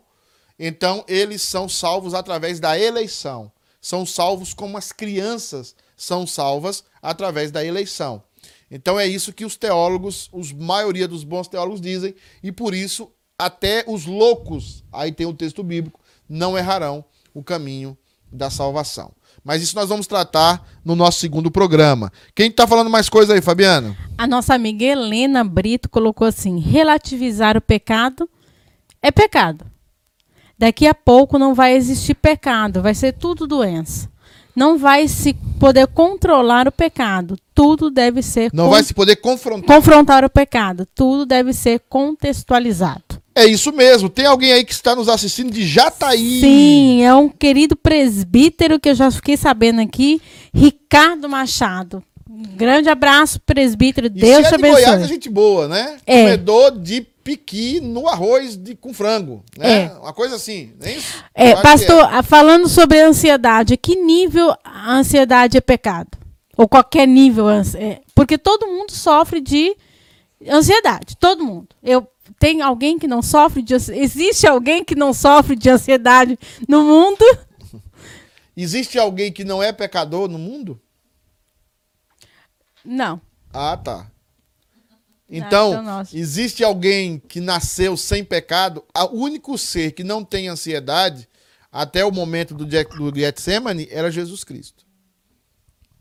então, eles são salvos através da eleição. São salvos como as crianças são salvas através da eleição. Então, é isso que os teólogos, os maioria dos bons teólogos dizem, e por isso, até os loucos, aí tem o texto bíblico, não errarão o caminho da salvação. Mas isso nós vamos tratar no nosso segundo programa. Quem está falando mais coisa aí, Fabiano?
A nossa amiga Helena Brito colocou assim: relativizar o pecado é pecado. Daqui a pouco não vai existir pecado, vai ser tudo doença. Não vai se poder controlar o pecado. Tudo deve ser.
Não vai se poder confrontar.
Confrontar o pecado. Tudo deve ser contextualizado.
É isso mesmo. Tem alguém aí que está nos assistindo de Jataí.
Sim, é um querido presbítero que eu já fiquei sabendo aqui, Ricardo Machado. Grande abraço, presbítero. Deus
e
te abençoe.
Goiás é gente boa, né? É. Comedor de piqui no arroz de, com frango, né? É. Uma coisa assim, nem é isso?
É, pastor, é. falando sobre a ansiedade, que nível a ansiedade é pecado? Ou qualquer nível, é, porque todo mundo sofre de ansiedade, todo mundo. Eu tem alguém que não sofre de existe alguém que não sofre de ansiedade no mundo?
Existe alguém que não é pecador no mundo?
Não.
Ah, tá. Então, então existe alguém que nasceu sem pecado? O único ser que não tem ansiedade até o momento do, do Getsemane era Jesus Cristo.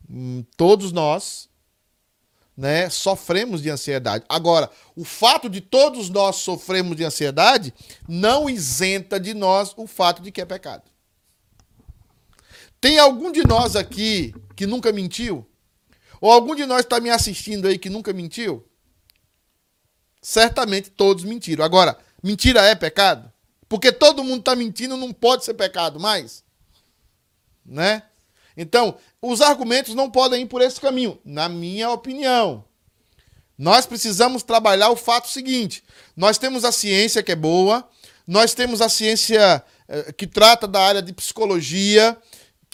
Hum, todos nós né, sofremos de ansiedade. Agora, o fato de todos nós sofremos de ansiedade não isenta de nós o fato de que é pecado. Tem algum de nós aqui que nunca mentiu? Ou algum de nós está me assistindo aí que nunca mentiu? certamente todos mentiram. Agora, mentira é pecado? Porque todo mundo está mentindo, não pode ser pecado mais. Né? Então, os argumentos não podem ir por esse caminho, na minha opinião. Nós precisamos trabalhar o fato seguinte: nós temos a ciência que é boa, nós temos a ciência eh, que trata da área de psicologia,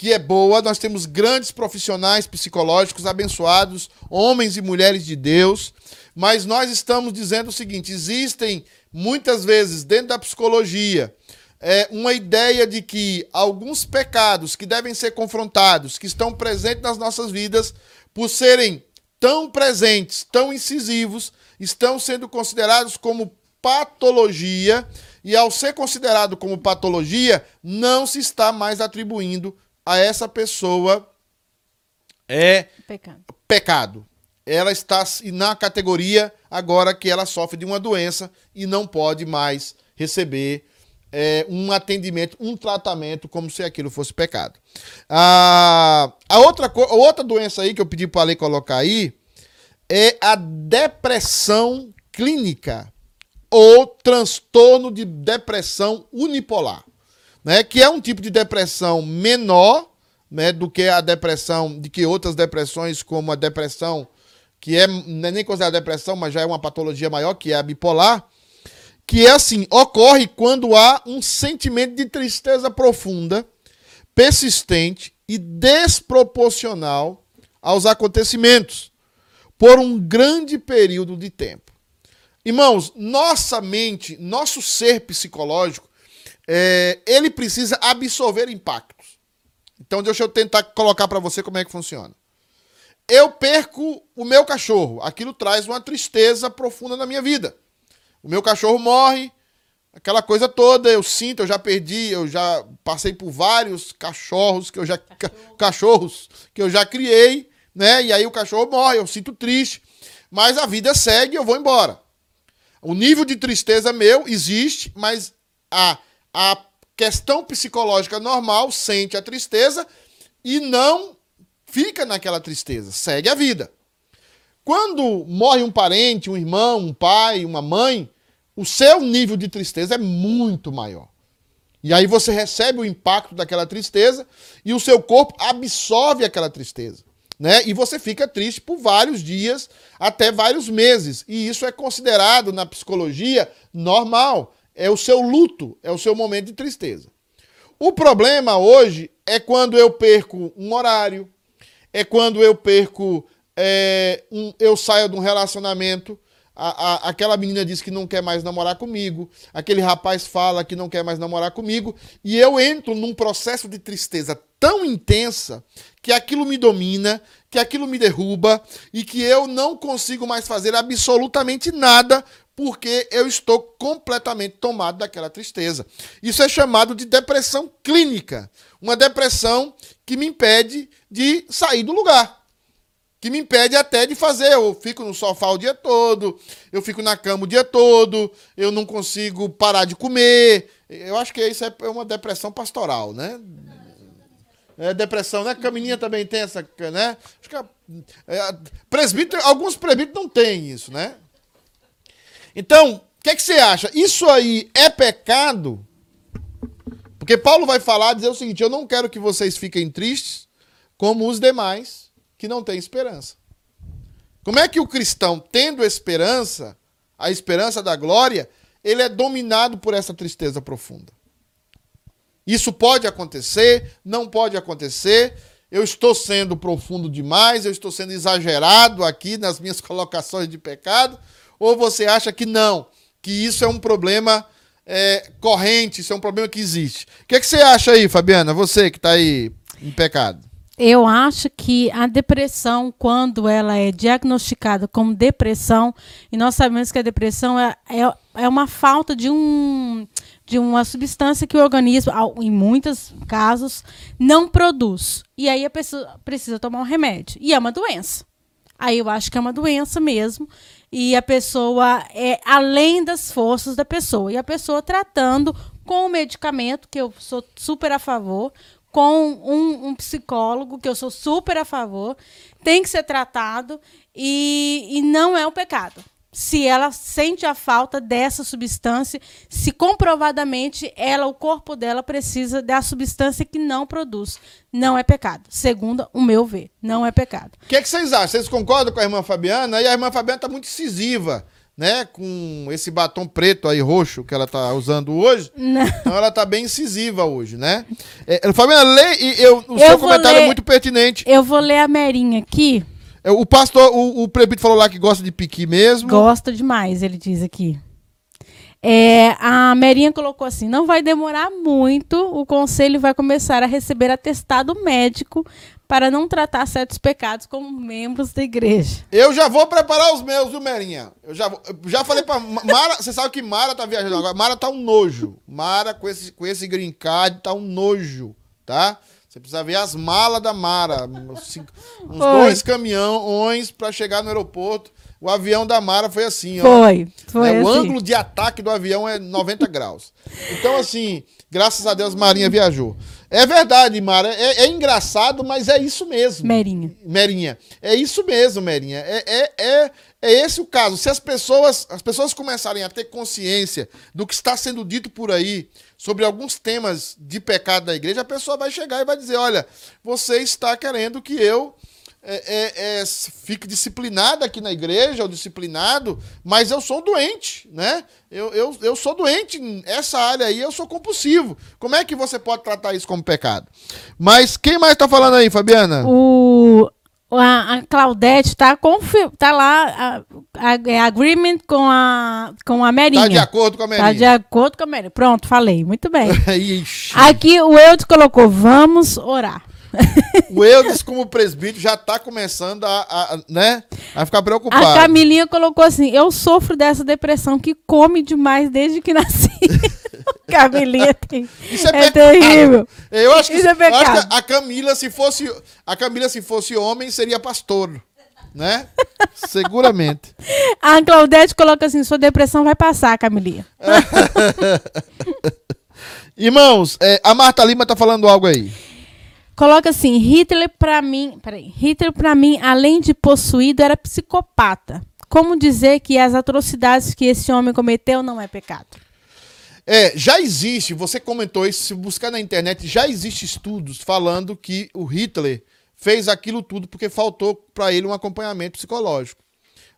que é boa, nós temos grandes profissionais psicológicos abençoados, homens e mulheres de Deus, mas nós estamos dizendo o seguinte: existem muitas vezes dentro da psicologia é, uma ideia de que alguns pecados que devem ser confrontados, que estão presentes nas nossas vidas, por serem tão presentes, tão incisivos, estão sendo considerados como patologia, e ao ser considerado como patologia, não se está mais atribuindo a essa pessoa é pecado. pecado. Ela está na categoria agora que ela sofre de uma doença e não pode mais receber é, um atendimento, um tratamento como se aquilo fosse pecado. Ah, a, outra, a outra doença aí que eu pedi para a lei colocar aí é a depressão clínica ou transtorno de depressão unipolar, né? Que é um tipo de depressão menor, né, do que a depressão, de que outras depressões como a depressão que é, não é nem considerada depressão, mas já é uma patologia maior, que é a bipolar, que é assim, ocorre quando há um sentimento de tristeza profunda, persistente e desproporcional aos acontecimentos por um grande período de tempo. Irmãos, nossa mente, nosso ser psicológico, é, ele precisa absorver impactos. Então, deixa eu tentar colocar para você como é que funciona. Eu perco o meu cachorro, aquilo traz uma tristeza profunda na minha vida. O meu cachorro morre, aquela coisa toda, eu sinto, eu já perdi, eu já passei por vários cachorros que eu já Cachorro. cachorros que eu já criei, né? E aí o cachorro morre, eu sinto triste, mas a vida segue, eu vou embora. O nível de tristeza meu existe, mas a a questão psicológica normal sente a tristeza e não fica naquela tristeza, segue a vida. Quando morre um parente, um irmão, um pai, uma mãe, o seu nível de tristeza é muito maior. E aí você recebe o impacto daquela tristeza e o seu corpo absorve aquela tristeza. Né? E você fica triste por vários dias, até vários meses. E isso é considerado na psicologia normal. É o seu luto, é o seu momento de tristeza. O problema hoje é quando eu perco um horário, é quando eu perco, é, um, eu saio de um relacionamento a, a, aquela menina diz que não quer mais namorar comigo, aquele rapaz fala que não quer mais namorar comigo, e eu entro num processo de tristeza tão intensa que aquilo me domina, que aquilo me derruba e que eu não consigo mais fazer absolutamente nada porque eu estou completamente tomado daquela tristeza. Isso é chamado de depressão clínica, uma depressão que me impede de sair do lugar que me impede até de fazer. Eu fico no sofá o dia todo, eu fico na cama o dia todo, eu não consigo parar de comer. Eu acho que isso é uma depressão pastoral, né? É depressão, né? Camininha também tem essa, né? Acho que é, presbítero, alguns presbíteros não têm isso, né? Então, o que, é que você acha? Isso aí é pecado? Porque Paulo vai falar, dizer o seguinte: eu não quero que vocês fiquem tristes como os demais que não tem esperança. Como é que o cristão, tendo esperança, a esperança da glória, ele é dominado por essa tristeza profunda? Isso pode acontecer, não pode acontecer. Eu estou sendo profundo demais, eu estou sendo exagerado aqui nas minhas colocações de pecado, ou você acha que não, que isso é um problema é, corrente, isso é um problema que existe? O que, é que você acha aí, Fabiana? Você que está aí em pecado.
Eu acho que a depressão, quando ela é diagnosticada como depressão, e nós sabemos que a depressão é, é, é uma falta de, um, de uma substância que o organismo, em muitos casos, não produz. E aí a pessoa precisa tomar um remédio. E é uma doença. Aí eu acho que é uma doença mesmo. E a pessoa é além das forças da pessoa. E a pessoa tratando com o medicamento, que eu sou super a favor, com um, um, psicólogo, que eu sou super a favor, tem que ser tratado e, e não é um pecado. Se ela sente a falta dessa substância, se comprovadamente ela, o corpo dela precisa da substância que não produz. Não é pecado. Segundo o meu ver, não é pecado.
O que, é que vocês acham? Vocês concordam com a irmã Fabiana? E a irmã Fabiana está muito incisiva, né? Com esse batom preto aí, roxo, que ela está usando hoje. Não. Então ela está bem incisiva hoje, né? É, Fabiana, lê e eu, o eu seu comentário é ler, é muito pertinente.
Eu vou ler a Merinha aqui
o pastor, o, o prebito falou lá que gosta de piqui mesmo.
Gosta demais, ele diz aqui. É, a Merinha colocou assim: não vai demorar muito, o conselho vai começar a receber atestado médico para não tratar certos pecados como membros da igreja.
Eu já vou preparar os meus, viu, Merinha? Eu já, eu já falei para Mara, você sabe que Mara tá viajando agora. Mara tá um nojo. Mara com esse, com esse green card tá um nojo, tá? Você precisa ver as malas da Mara. Uns, uns dois caminhões para chegar no aeroporto. O avião da Mara foi assim,
ó. Foi, foi
né?
O
assim. ângulo de ataque do avião é 90 graus. Então, assim, graças a Deus, Marinha viajou. É verdade, Mara. É, é, engraçado, mas é isso mesmo.
Merinha.
Merinha. É isso mesmo, Merinha. É, é, é, é esse o caso. Se as pessoas, as pessoas começarem a ter consciência do que está sendo dito por aí sobre alguns temas de pecado da igreja, a pessoa vai chegar e vai dizer: olha, você está querendo que eu é, é, é, fique disciplinado aqui na igreja, ou disciplinado, mas eu sou doente, né? Eu, eu, eu sou doente, essa área aí eu sou compulsivo. Como é que você pode tratar isso como pecado? Mas quem mais está falando aí, Fabiana?
O a, a Claudete está tá lá, a, a, é agreement com a, com a Merinha. Está
de acordo com a Merinha.
Está de acordo com a Merinha. Pronto, falei. Muito bem. Aqui o Eudes colocou, vamos orar.
o Eudes, como presbítero, já está começando a, a, né, a ficar preocupado.
A Camilinha colocou assim, eu sofro dessa depressão que come demais desde que nasci. Camilinha tem. Isso é, é terrível.
Eu acho que, Isso é eu acho que a Camila, se fosse a Camila, se fosse homem, seria pastor. Né? Seguramente.
A Claudete coloca assim: sua depressão vai passar, Camilinha.
Irmãos, é, a Marta Lima tá falando algo aí.
Coloca assim: Hitler para mim, peraí, Hitler para mim, além de possuído, era psicopata. Como dizer que as atrocidades que esse homem cometeu não é pecado?
É, já existe, você comentou isso, se buscar na internet, já existe estudos falando que o Hitler fez aquilo tudo porque faltou para ele um acompanhamento psicológico.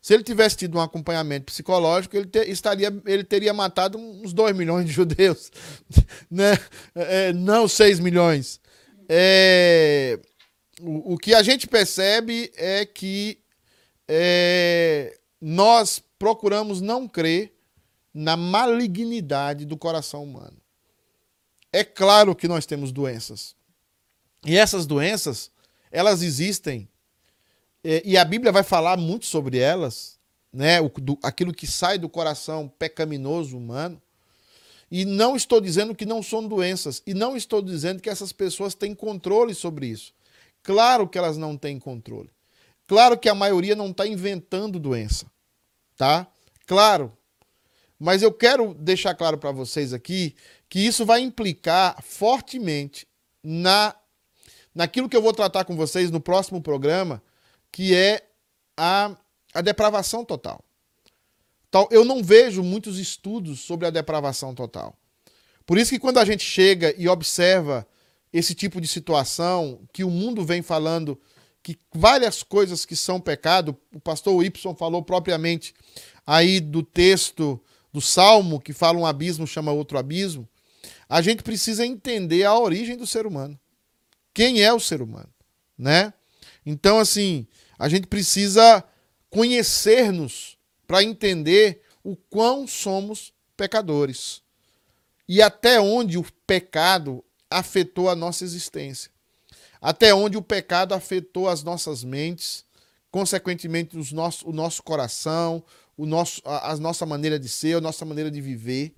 Se ele tivesse tido um acompanhamento psicológico, ele, ter, estaria, ele teria matado uns 2 milhões de judeus, né? É, não 6 milhões. É, o, o, que a gente percebe é que é, nós procuramos não crer na malignidade do coração humano. É claro que nós temos doenças. E essas doenças, elas existem. E a Bíblia vai falar muito sobre elas, né? Aquilo que sai do coração pecaminoso humano. E não estou dizendo que não são doenças. E não estou dizendo que essas pessoas têm controle sobre isso. Claro que elas não têm controle. Claro que a maioria não está inventando doença. Tá? Claro, mas eu quero deixar claro para vocês aqui que isso vai implicar fortemente na naquilo que eu vou tratar com vocês no próximo programa, que é a, a depravação total. Então, eu não vejo muitos estudos sobre a depravação total. Por isso que quando a gente chega e observa esse tipo de situação, que o mundo vem falando que várias coisas que são pecado, o pastor Y falou propriamente aí do texto do Salmo, que fala um abismo chama outro abismo, a gente precisa entender a origem do ser humano. Quem é o ser humano, né? Então, assim, a gente precisa conhecer-nos para entender o quão somos pecadores e até onde o pecado afetou a nossa existência, até onde o pecado afetou as nossas mentes, consequentemente os nossos, o nosso coração, o nosso, a, a nossa maneira de ser, a nossa maneira de viver.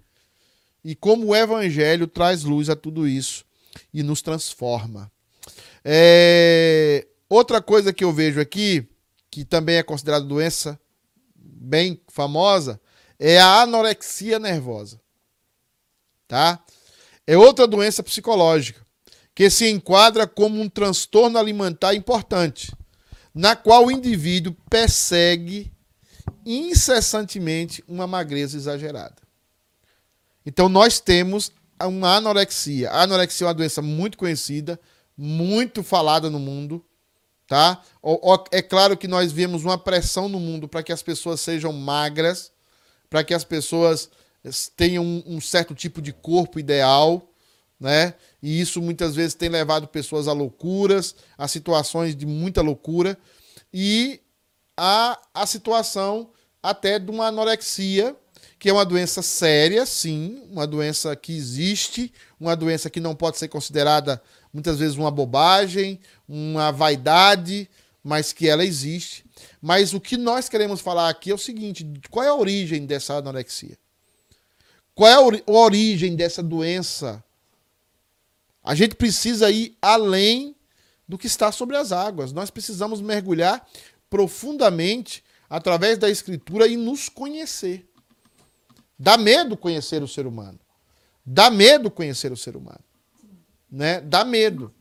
E como o Evangelho traz luz a tudo isso e nos transforma. É... Outra coisa que eu vejo aqui, que também é considerada doença bem famosa, é a anorexia nervosa. Tá? É outra doença psicológica que se enquadra como um transtorno alimentar importante, na qual o indivíduo persegue incessantemente uma magreza exagerada. Então nós temos uma anorexia. A anorexia é uma doença muito conhecida, muito falada no mundo, tá? É claro que nós vemos uma pressão no mundo para que as pessoas sejam magras, para que as pessoas tenham um certo tipo de corpo ideal, né? E isso muitas vezes tem levado pessoas a loucuras, a situações de muita loucura e a, a situação até de uma anorexia, que é uma doença séria, sim, uma doença que existe, uma doença que não pode ser considerada muitas vezes uma bobagem, uma vaidade, mas que ela existe. Mas o que nós queremos falar aqui é o seguinte: qual é a origem dessa anorexia? Qual é a origem dessa doença? A gente precisa ir além do que está sobre as águas. Nós precisamos mergulhar profundamente através da Escritura e nos conhecer. Dá medo conhecer o ser humano. Dá medo conhecer o ser humano. Né? Dá medo.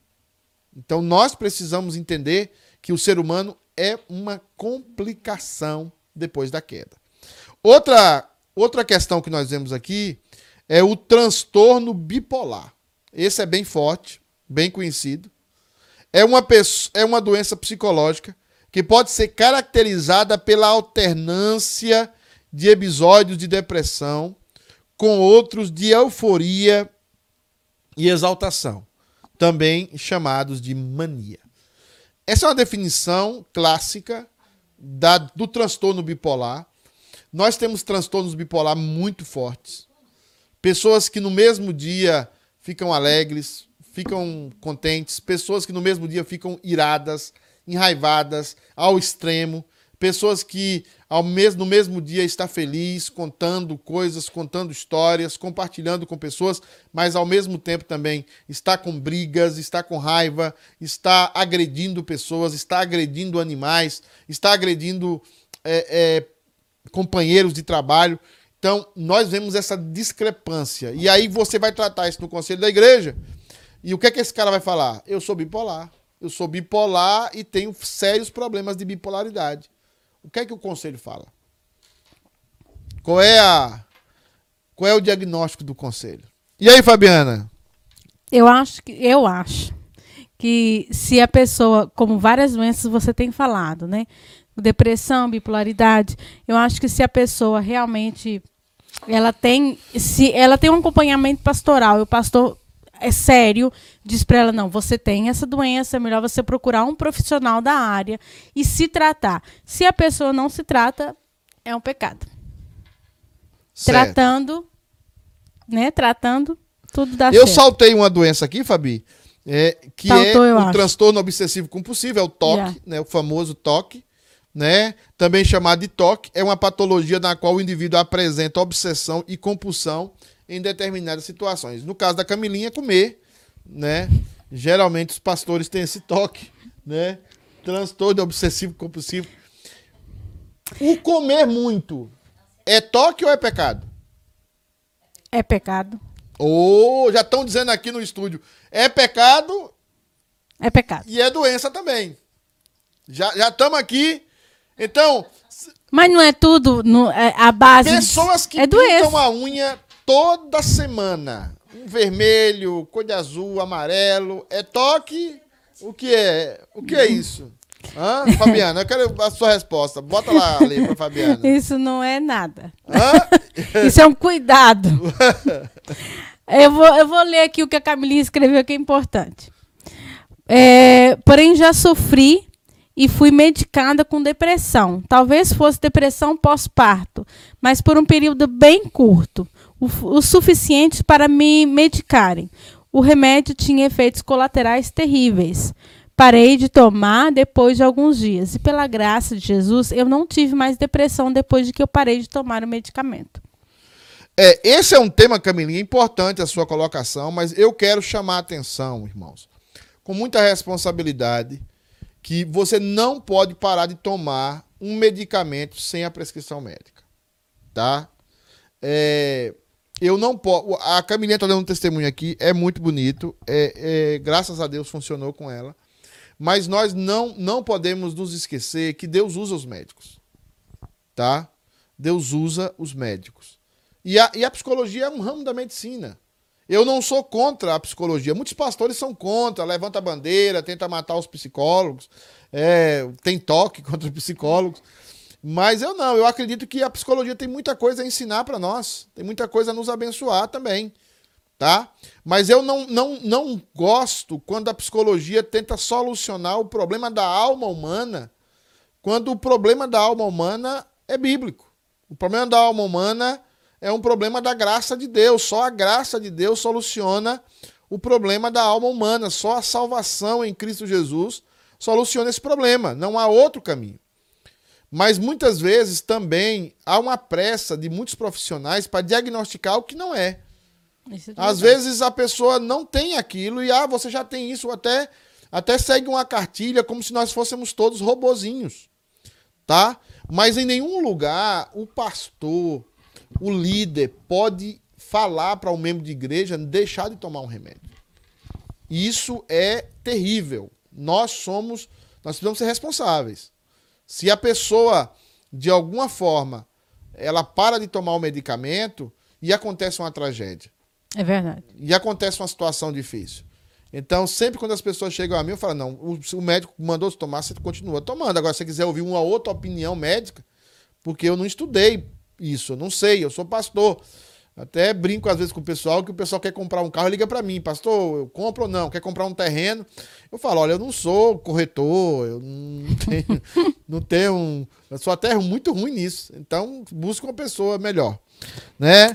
Então nós precisamos entender que o ser humano é uma complicação depois da queda. Outra, outra questão que nós vemos aqui é o transtorno bipolar. Esse é bem forte, bem conhecido. É uma, é uma doença psicológica que pode ser caracterizada pela alternância de episódios de depressão com outros de euforia e exaltação, também chamados de mania. Essa é uma definição clássica da, do transtorno bipolar. Nós temos transtornos bipolar muito fortes. Pessoas que no mesmo dia ficam alegres, ficam contentes, pessoas que no mesmo dia ficam iradas, enraivadas ao extremo, pessoas que ao mesmo, no mesmo dia está feliz, contando coisas, contando histórias, compartilhando com pessoas, mas ao mesmo tempo também está com brigas, está com raiva, está agredindo pessoas, está agredindo animais, está agredindo é, é, companheiros de trabalho. Então, nós vemos essa discrepância. E aí você vai tratar isso no conselho da igreja. E o que é que esse cara vai falar? Eu sou bipolar. Eu sou bipolar e tenho sérios problemas de bipolaridade. O que é que o conselho fala? Qual é a qual é o diagnóstico do conselho? E aí, Fabiana?
Eu acho que eu acho que se a pessoa, como várias doenças você tem falado, né? Depressão, bipolaridade, eu acho que se a pessoa realmente ela tem se ela tem um acompanhamento pastoral, o pastor é sério, diz para ela: não, você tem essa doença, é melhor você procurar um profissional da área e se tratar. Se a pessoa não se trata, é um pecado. Certo. Tratando, né? Tratando, tudo dá
eu certo. Eu saltei uma doença aqui, Fabi, é, que Saltou, é o acho. transtorno obsessivo compulsivo, é o TOC, yeah. né? O famoso TOC. Né? Também chamado de TOC, é uma patologia na qual o indivíduo apresenta obsessão e compulsão em determinadas situações. No caso da Camilinha, comer, né? Geralmente os pastores têm esse toque, né? Transtorno obsessivo compulsivo. O comer muito é toque ou é pecado?
É pecado.
Oh, já estão dizendo aqui no estúdio. É pecado.
É pecado.
E é doença também. Já estamos aqui. Então.
Mas não é tudo no, é, a base.
Pessoas que é pintam doença. a unha toda semana. Um vermelho, cor de azul, amarelo. É toque? O que é? O que é isso? Hã? Fabiana, eu quero a sua resposta. Bota lá ali pra Fabiana.
Isso não é nada. isso é um cuidado. eu, vou, eu vou ler aqui o que a Camilinha escreveu que é importante. É, porém, já sofri e fui medicada com depressão. Talvez fosse depressão pós-parto, mas por um período bem curto o, o suficiente para me medicarem. O remédio tinha efeitos colaterais terríveis. Parei de tomar depois de alguns dias. E pela graça de Jesus, eu não tive mais depressão depois de que eu parei de tomar o medicamento.
É, esse é um tema, Camilinha, importante a sua colocação, mas eu quero chamar a atenção, irmãos, com muita responsabilidade, que você não pode parar de tomar um medicamento sem a prescrição médica. Tá? É, eu não posso. A Camilinha tá dando um testemunho aqui, é muito bonito. É, é, graças a Deus funcionou com ela. Mas nós não, não podemos nos esquecer que Deus usa os médicos. tá? Deus usa os médicos. E a, e a psicologia é um ramo da medicina. Eu não sou contra a psicologia. Muitos pastores são contra, levanta a bandeira, tenta matar os psicólogos, é, tem toque contra os psicólogos. Mas eu não, eu acredito que a psicologia tem muita coisa a ensinar para nós, tem muita coisa a nos abençoar também, tá? Mas eu não, não, não gosto quando a psicologia tenta solucionar o problema da alma humana, quando o problema da alma humana é bíblico. O problema da alma humana é um problema da graça de Deus. Só a graça de Deus soluciona o problema da alma humana. Só a salvação em Cristo Jesus soluciona esse problema. Não há outro caminho. Mas muitas vezes também há uma pressa de muitos profissionais para diagnosticar o que não é. é Às vezes a pessoa não tem aquilo e ah, você já tem isso, até até segue uma cartilha como se nós fôssemos todos robozinhos, tá? Mas em nenhum lugar o pastor, o líder pode falar para um membro de igreja deixar de tomar um remédio. Isso é terrível. Nós somos, nós precisamos ser responsáveis. Se a pessoa, de alguma forma, ela para de tomar o medicamento e acontece uma tragédia.
É verdade.
E acontece uma situação difícil. Então, sempre quando as pessoas chegam a mim, eu falo: não, o, o médico mandou você tomar, você continua tomando. Agora, se você quiser ouvir uma outra opinião médica, porque eu não estudei isso, eu não sei, eu sou pastor. Até brinco às vezes com o pessoal que o pessoal quer comprar um carro, liga para mim, pastor, eu compro ou não? Quer comprar um terreno? Eu falo, olha, eu não sou corretor, eu não tenho, não tenho um, eu sou até muito ruim nisso. Então, busca uma pessoa melhor, né?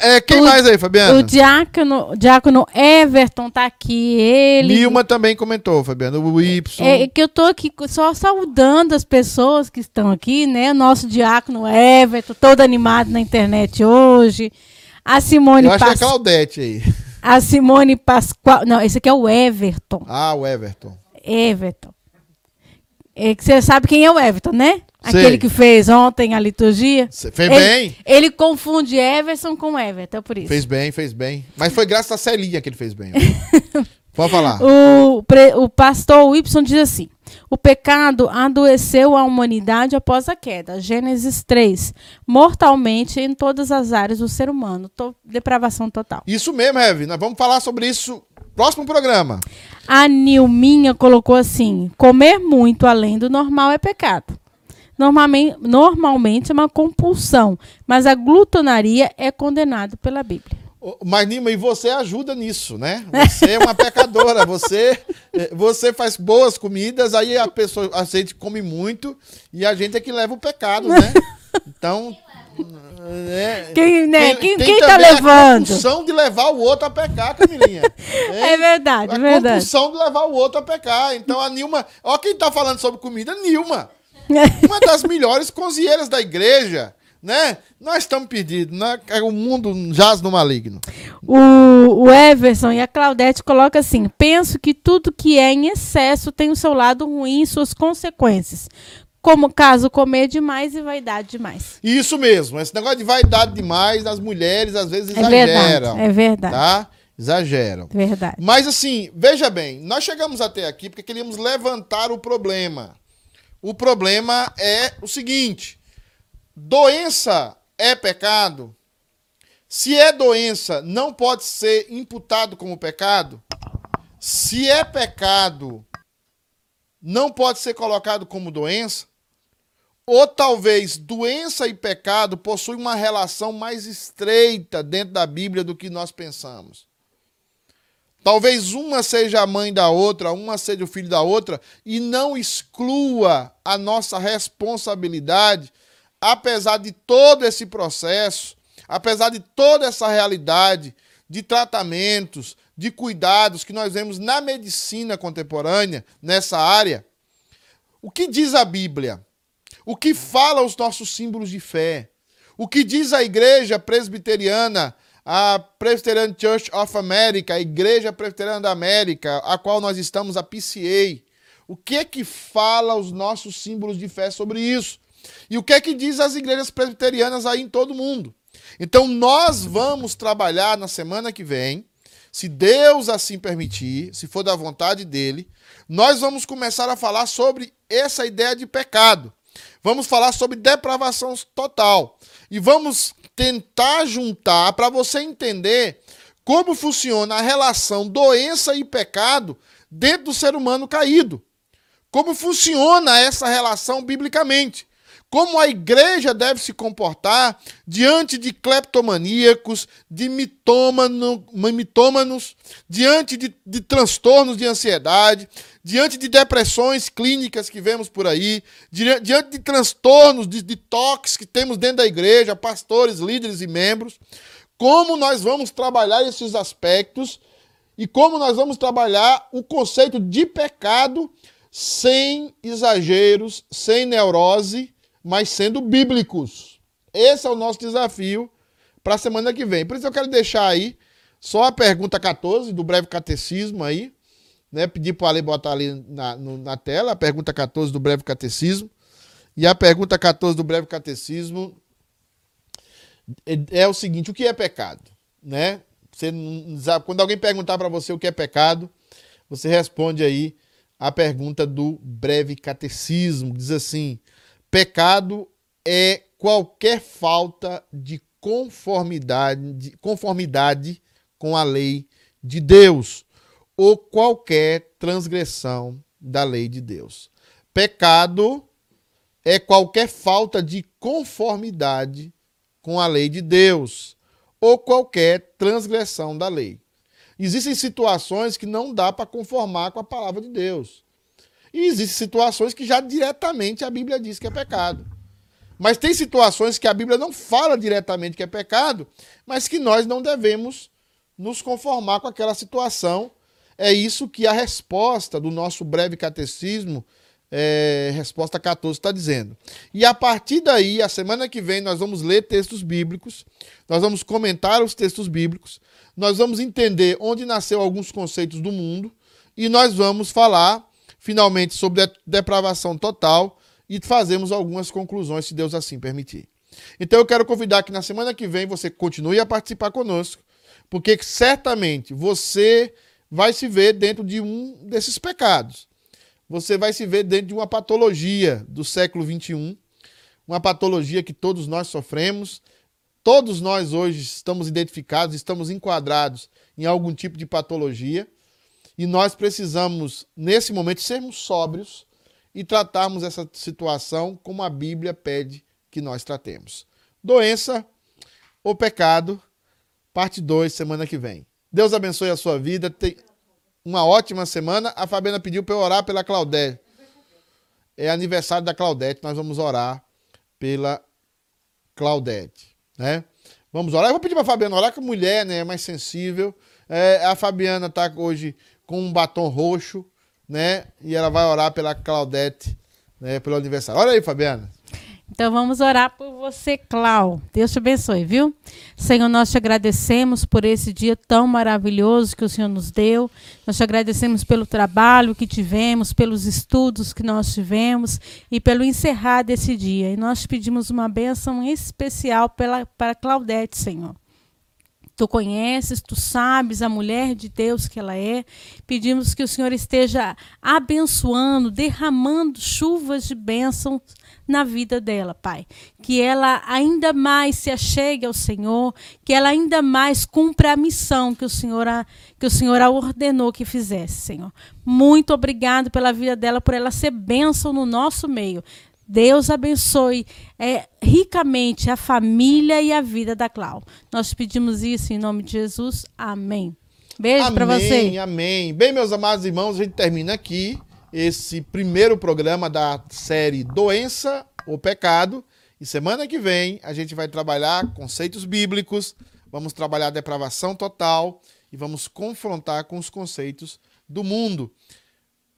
É, quem o, mais aí, Fabiana?
O diácono, diácono Everton tá aqui. Ele.
Nilma também comentou, Fabiana. O Y.
É, é que eu tô aqui só saudando as pessoas que estão aqui, né? Nosso diácono Everton, todo animado na internet hoje. A Simone
Eu acho Pas... que é a Claudete aí.
A Simone Pascoal. Não, esse aqui é o Everton.
Ah, o Everton.
Everton. É que você sabe quem é o Everton, né? Aquele que fez ontem a liturgia.
Cê fez ele, bem.
Ele confunde Everson com Everton, é por isso.
Fez bem, fez bem. Mas foi graças a Celinha que ele fez bem. Pode falar.
O, o pastor Wilson diz assim: o pecado adoeceu a humanidade após a queda. Gênesis 3. Mortalmente em todas as áreas do ser humano. To depravação total.
Isso mesmo, Heavy. Nós vamos falar sobre isso próximo programa.
A Nilminha colocou assim: comer muito além do normal é pecado. Normalmente, normalmente é uma compulsão, mas a glutonaria é condenada pela Bíblia.
Mas, Nima, e você ajuda nisso, né? Você é uma pecadora, você, eh, você faz boas comidas, aí a pessoa, a gente come muito e a gente é que leva o pecado, né? Então.
É, quem, né? Tem, quem, tem quem tá levando? A
compulsão de levar o outro a pecar, Camilinha.
É, é verdade,
a
verdade.
A compulsão de levar o outro a pecar. Então a Nilma. Ó, quem tá falando sobre comida, Nilma. Uma das melhores cozinheiras da igreja né? Nós estamos perdidos, né? o mundo jaz no maligno.
O, o Everson e a Claudete colocam assim: penso que tudo que é em excesso tem o seu lado ruim e suas consequências. Como caso comer demais e vaidade demais.
Isso mesmo, esse negócio de vaidade demais, as mulheres às vezes
é exageram. É verdade.
Tá? Exageram.
Verdade.
Mas assim, veja bem, nós chegamos até aqui porque queríamos levantar o problema. O problema é o seguinte: Doença é pecado? Se é doença, não pode ser imputado como pecado? Se é pecado, não pode ser colocado como doença? Ou talvez doença e pecado possuem uma relação mais estreita dentro da Bíblia do que nós pensamos. Talvez uma seja a mãe da outra, uma seja o filho da outra, e não exclua a nossa responsabilidade apesar de todo esse processo, apesar de toda essa realidade de tratamentos, de cuidados que nós vemos na medicina contemporânea, nessa área, o que diz a Bíblia? O que fala os nossos símbolos de fé? O que diz a igreja presbiteriana, a Presbyterian Church of America, a Igreja Presbiteriana da América, a qual nós estamos, a PCA? O que é que fala os nossos símbolos de fé sobre isso? E o que é que diz as igrejas presbiterianas aí em todo mundo? Então nós vamos trabalhar na semana que vem, se Deus assim permitir, se for da vontade dele, nós vamos começar a falar sobre essa ideia de pecado. Vamos falar sobre depravação total. E vamos tentar juntar para você entender como funciona a relação doença e pecado dentro do ser humano caído. Como funciona essa relação biblicamente como a igreja deve se comportar diante de cleptomaníacos, de mitômano, mitômanos, diante de, de transtornos de ansiedade, diante de depressões clínicas que vemos por aí, diante de transtornos de, de toques que temos dentro da igreja, pastores, líderes e membros. Como nós vamos trabalhar esses aspectos e como nós vamos trabalhar o conceito de pecado sem exageros, sem neurose mas sendo bíblicos. Esse é o nosso desafio para a semana que vem. Por isso eu quero deixar aí só a pergunta 14 do breve catecismo aí, né? Pedir para o Ale botar ali na, no, na tela a pergunta 14 do breve catecismo. E a pergunta 14 do breve catecismo é, é o seguinte: o que é pecado? Né? Você, quando alguém perguntar para você o que é pecado, você responde aí a pergunta do breve catecismo. Diz assim: Pecado é qualquer falta de conformidade, de conformidade com a lei de Deus ou qualquer transgressão da lei de Deus. Pecado é qualquer falta de conformidade com a lei de Deus ou qualquer transgressão da lei. Existem situações que não dá para conformar com a palavra de Deus. E existem situações que já diretamente a Bíblia diz que é pecado. Mas tem situações que a Bíblia não fala diretamente que é pecado, mas que nós não devemos nos conformar com aquela situação. É isso que a resposta do nosso breve catecismo, é, resposta 14, está dizendo. E a partir daí, a semana que vem, nós vamos ler textos bíblicos, nós vamos comentar os textos bíblicos, nós vamos entender onde nasceu alguns conceitos do mundo e nós vamos falar finalmente sobre depravação total e fazemos algumas conclusões, se Deus assim permitir. Então eu quero convidar que na semana que vem você continue a participar conosco, porque certamente você vai se ver dentro de um desses pecados. Você vai se ver dentro de uma patologia do século 21, uma patologia que todos nós sofremos. Todos nós hoje estamos identificados, estamos enquadrados em algum tipo de patologia. E nós precisamos, nesse momento, sermos sóbrios e tratarmos essa situação como a Bíblia pede que nós tratemos. Doença ou pecado, parte 2, semana que vem. Deus abençoe a sua vida. Tem uma ótima semana. A Fabiana pediu para eu orar pela Claudete. É aniversário da Claudete, nós vamos orar pela Claudete, né? Vamos orar. Eu vou pedir para a Fabiana orar, que mulher né, é mais sensível. É, a Fabiana está hoje com um batom roxo, né? E ela vai orar pela Claudete, né? Pelo aniversário. Olha aí, Fabiana.
Então vamos orar por você, Clau. Deus te abençoe, viu? Senhor, nós te agradecemos por esse dia tão maravilhoso que o Senhor nos deu. Nós te agradecemos pelo trabalho que tivemos, pelos estudos que nós tivemos e pelo encerrar desse dia. E nós te pedimos uma bênção especial pela, para Claudete, Senhor. Tu conheces, tu sabes a mulher de Deus que ela é. Pedimos que o Senhor esteja abençoando, derramando chuvas de bênçãos na vida dela, Pai. Que ela ainda mais se achegue ao Senhor, que ela ainda mais cumpra a missão que o Senhor a, que o Senhor a ordenou que fizesse, Senhor. Muito obrigado pela vida dela, por ela ser bênção no nosso meio. Deus abençoe é, ricamente a família e a vida da Clau. Nós pedimos isso em nome de Jesus. Amém. Beijo para você.
Amém, amém. Bem, meus amados irmãos, a gente termina aqui esse primeiro programa da série Doença ou Pecado. E semana que vem a gente vai trabalhar conceitos bíblicos, vamos trabalhar depravação total e vamos confrontar com os conceitos do mundo.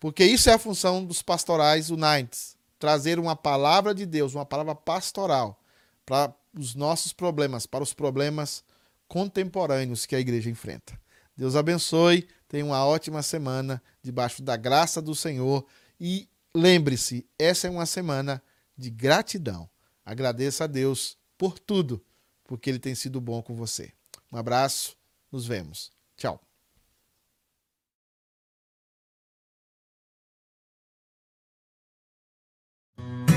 Porque isso é a função dos pastorais unites trazer uma palavra de Deus, uma palavra pastoral para os nossos problemas, para os problemas contemporâneos que a igreja enfrenta. Deus abençoe, tenha uma ótima semana debaixo da graça do Senhor e lembre-se, essa é uma semana de gratidão. Agradeça a Deus por tudo, porque ele tem sido bom com você. Um abraço, nos vemos. Tchau. Mm-hmm.